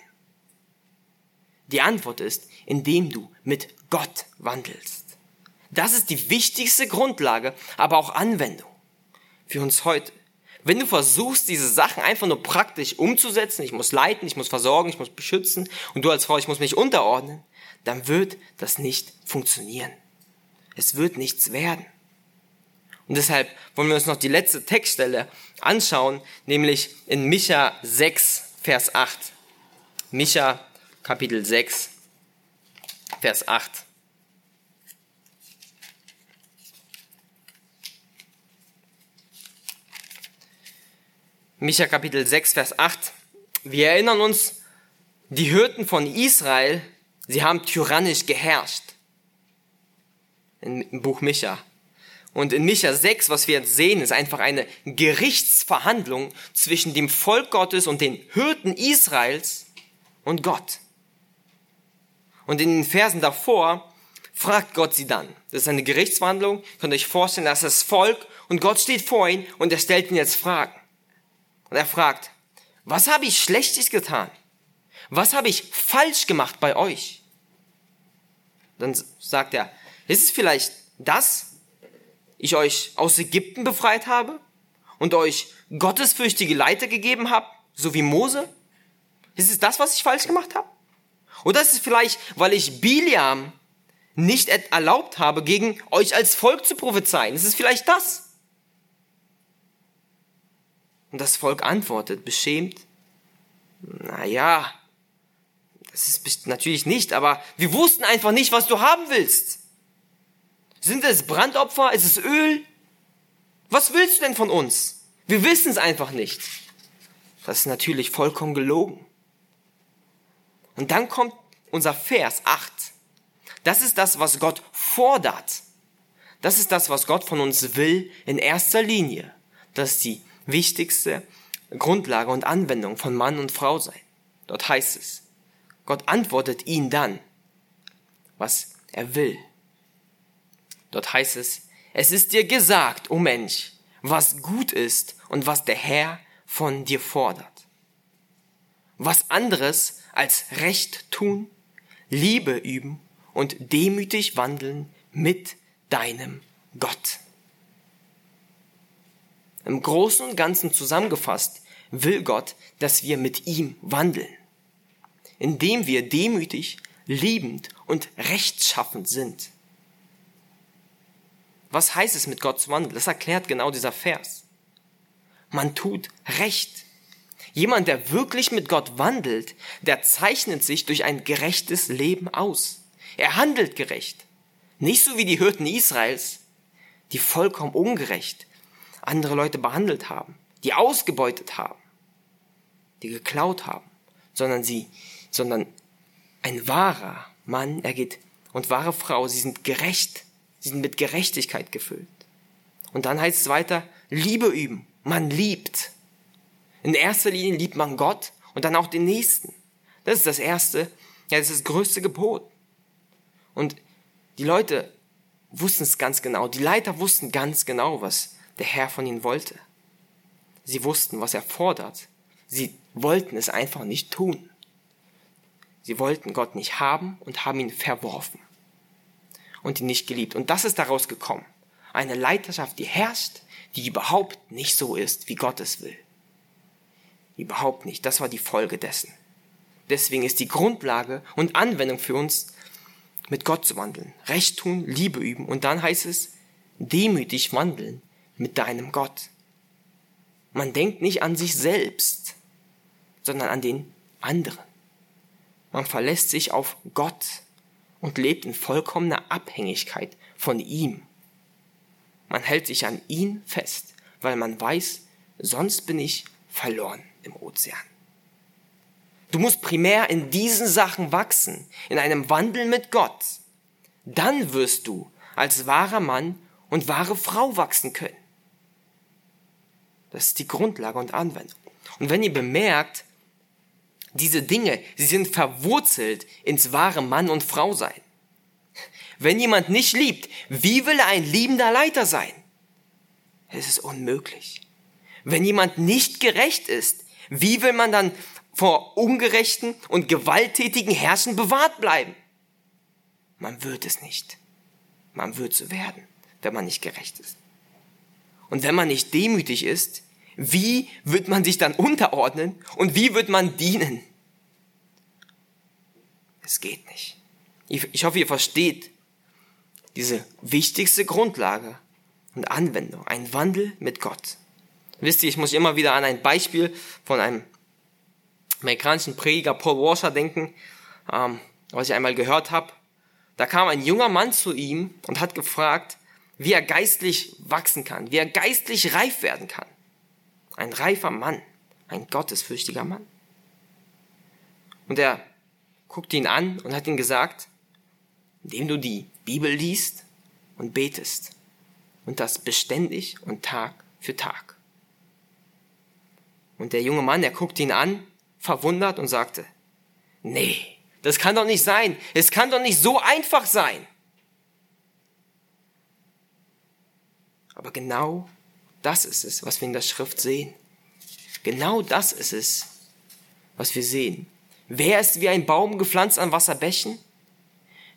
Die Antwort ist, indem du mit Gott wandelst. Das ist die wichtigste Grundlage, aber auch Anwendung für uns heute. Wenn du versuchst, diese Sachen einfach nur praktisch umzusetzen, ich muss leiten, ich muss versorgen, ich muss beschützen und du als Frau, ich muss mich unterordnen, dann wird das nicht funktionieren. Es wird nichts werden. Und deshalb wollen wir uns noch die letzte Textstelle anschauen, nämlich in Micha 6, Vers 8. Micha Kapitel 6, Vers 8. Micha Kapitel 6, Vers 8. Wir erinnern uns, die Hirten von Israel, sie haben tyrannisch geherrscht. Im Buch Micha. Und in Micha 6, was wir jetzt sehen, ist einfach eine Gerichtsverhandlung zwischen dem Volk Gottes und den Hirten Israels und Gott. Und in den Versen davor fragt Gott sie dann. Das ist eine Gerichtsverhandlung. Ihr könnt euch vorstellen, dass das Volk und Gott steht vor ihm und er stellt ihn jetzt Fragen. Und er fragt, was habe ich Schlechtes getan? Was habe ich falsch gemacht bei euch? Dann sagt er, ist es vielleicht das, ich euch aus Ägypten befreit habe und euch gottesfürchtige Leiter gegeben habe, so wie Mose? Ist es das, was ich falsch gemacht habe? Oder ist es vielleicht, weil ich Biliam nicht erlaubt habe, gegen euch als Volk zu prophezeien? Ist es vielleicht das? Und das Volk antwortet, beschämt, naja, das ist natürlich nicht, aber wir wussten einfach nicht, was du haben willst. Sind es Brandopfer? Ist es Öl? Was willst du denn von uns? Wir wissen es einfach nicht. Das ist natürlich vollkommen gelogen. Und dann kommt unser Vers 8. Das ist das, was Gott fordert. Das ist das, was Gott von uns will in erster Linie. Das ist die wichtigste Grundlage und Anwendung von Mann und Frau sein. Dort heißt es, Gott antwortet ihn dann, was er will. Dort heißt es, es ist dir gesagt, o oh Mensch, was gut ist und was der Herr von dir fordert. Was anderes als Recht tun, Liebe üben und demütig wandeln mit deinem Gott. Im Großen und Ganzen zusammengefasst will Gott, dass wir mit ihm wandeln, indem wir demütig, liebend und rechtschaffend sind. Was heißt es mit Gott zu wandeln? Das erklärt genau dieser Vers. Man tut Recht. Jemand, der wirklich mit Gott wandelt, der zeichnet sich durch ein gerechtes Leben aus. Er handelt gerecht. Nicht so wie die Hirten Israels, die vollkommen ungerecht, andere Leute behandelt haben, die ausgebeutet haben, die geklaut haben, sondern sie, sondern ein wahrer Mann, er geht, und wahre Frau, sie sind gerecht, sie sind mit Gerechtigkeit gefüllt. Und dann heißt es weiter, Liebe üben, man liebt. In erster Linie liebt man Gott und dann auch den Nächsten. Das ist das erste, ja, das ist das größte Gebot. Und die Leute wussten es ganz genau, die Leiter wussten ganz genau, was der Herr von ihnen wollte. Sie wussten, was er fordert. Sie wollten es einfach nicht tun. Sie wollten Gott nicht haben und haben ihn verworfen und ihn nicht geliebt. Und das ist daraus gekommen. Eine Leiterschaft, die herrscht, die überhaupt nicht so ist, wie Gott es will. Überhaupt nicht. Das war die Folge dessen. Deswegen ist die Grundlage und Anwendung für uns, mit Gott zu wandeln. Recht tun, Liebe üben. Und dann heißt es, demütig wandeln mit deinem Gott. Man denkt nicht an sich selbst, sondern an den anderen. Man verlässt sich auf Gott und lebt in vollkommener Abhängigkeit von ihm. Man hält sich an ihn fest, weil man weiß, sonst bin ich verloren im Ozean. Du musst primär in diesen Sachen wachsen, in einem Wandel mit Gott. Dann wirst du als wahrer Mann und wahre Frau wachsen können. Das ist die Grundlage und Anwendung. Und wenn ihr bemerkt, diese Dinge, sie sind verwurzelt ins wahre Mann und Frau sein. Wenn jemand nicht liebt, wie will er ein liebender Leiter sein? Es ist unmöglich. Wenn jemand nicht gerecht ist, wie will man dann vor ungerechten und gewalttätigen Herrschen bewahrt bleiben? Man wird es nicht. Man wird so werden, wenn man nicht gerecht ist. Und wenn man nicht demütig ist, wie wird man sich dann unterordnen und wie wird man dienen? Es geht nicht. Ich hoffe, ihr versteht diese wichtigste Grundlage und Anwendung, ein Wandel mit Gott. Wisst ihr, ich muss immer wieder an ein Beispiel von einem amerikanischen Prediger Paul Washer denken, ähm, was ich einmal gehört habe. Da kam ein junger Mann zu ihm und hat gefragt, wie er geistlich wachsen kann, wie er geistlich reif werden kann. Ein reifer Mann, ein gottesfürchtiger Mann. Und er guckte ihn an und hat ihm gesagt, indem du die Bibel liest und betest und das beständig und Tag für Tag. Und der junge Mann, der guckte ihn an, verwundert und sagte, nee, das kann doch nicht sein. Es kann doch nicht so einfach sein. Aber genau das ist es, was wir in der Schrift sehen. Genau das ist es, was wir sehen. Wer ist wie ein Baum gepflanzt an Wasserbächen?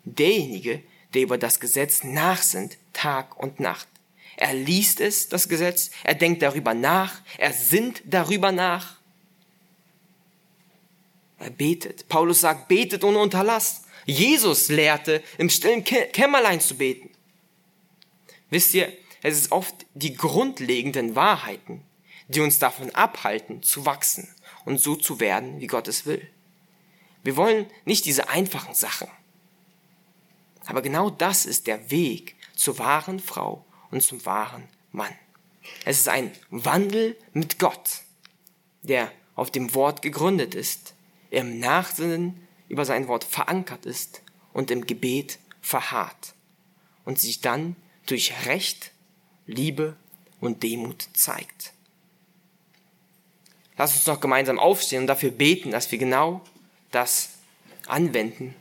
Derjenige, der über das Gesetz nachsinnt, Tag und Nacht. Er liest es, das Gesetz, er denkt darüber nach, er sinnt darüber nach. Er betet. Paulus sagt, betet ohne Unterlass. Jesus lehrte, im stillen Kämmerlein zu beten. Wisst ihr, es ist oft die grundlegenden Wahrheiten, die uns davon abhalten, zu wachsen und so zu werden, wie Gott es will. Wir wollen nicht diese einfachen Sachen. Aber genau das ist der Weg zur wahren Frau und zum wahren Mann. Es ist ein Wandel mit Gott, der auf dem Wort gegründet ist, im Nachsinnen über sein Wort verankert ist und im Gebet verharrt und sich dann durch Recht Liebe und Demut zeigt. Lass uns noch gemeinsam aufstehen und dafür beten, dass wir genau das anwenden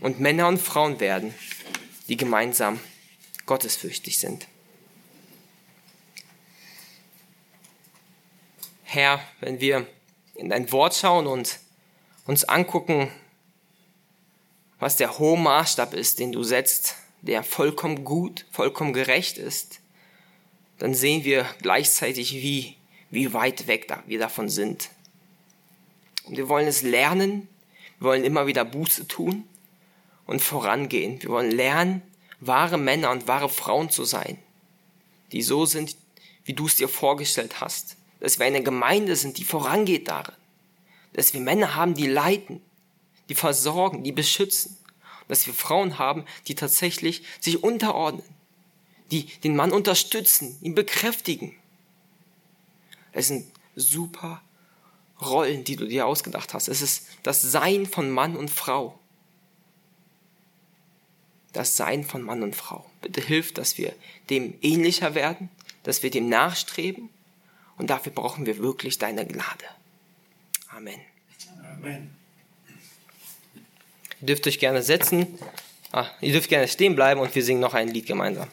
und Männer und Frauen werden, die gemeinsam gottesfürchtig sind. Herr, wenn wir in dein Wort schauen und uns angucken, was der hohe Maßstab ist, den du setzt, der vollkommen gut, vollkommen gerecht ist, dann sehen wir gleichzeitig, wie, wie weit weg wir davon sind. Und wir wollen es lernen, wir wollen immer wieder Buße tun und vorangehen. Wir wollen lernen, wahre Männer und wahre Frauen zu sein, die so sind, wie du es dir vorgestellt hast. Dass wir eine Gemeinde sind, die vorangeht darin. Dass wir Männer haben, die leiten, die versorgen, die beschützen. dass wir Frauen haben, die tatsächlich sich unterordnen die den Mann unterstützen, ihn bekräftigen. Es sind super Rollen, die du dir ausgedacht hast. Es ist das Sein von Mann und Frau. Das Sein von Mann und Frau. Bitte hilf, dass wir dem ähnlicher werden, dass wir dem nachstreben und dafür brauchen wir wirklich deine Gnade. Amen. Amen. Ihr dürft euch gerne setzen. Ah, ihr dürft gerne stehen bleiben und wir singen noch ein Lied gemeinsam.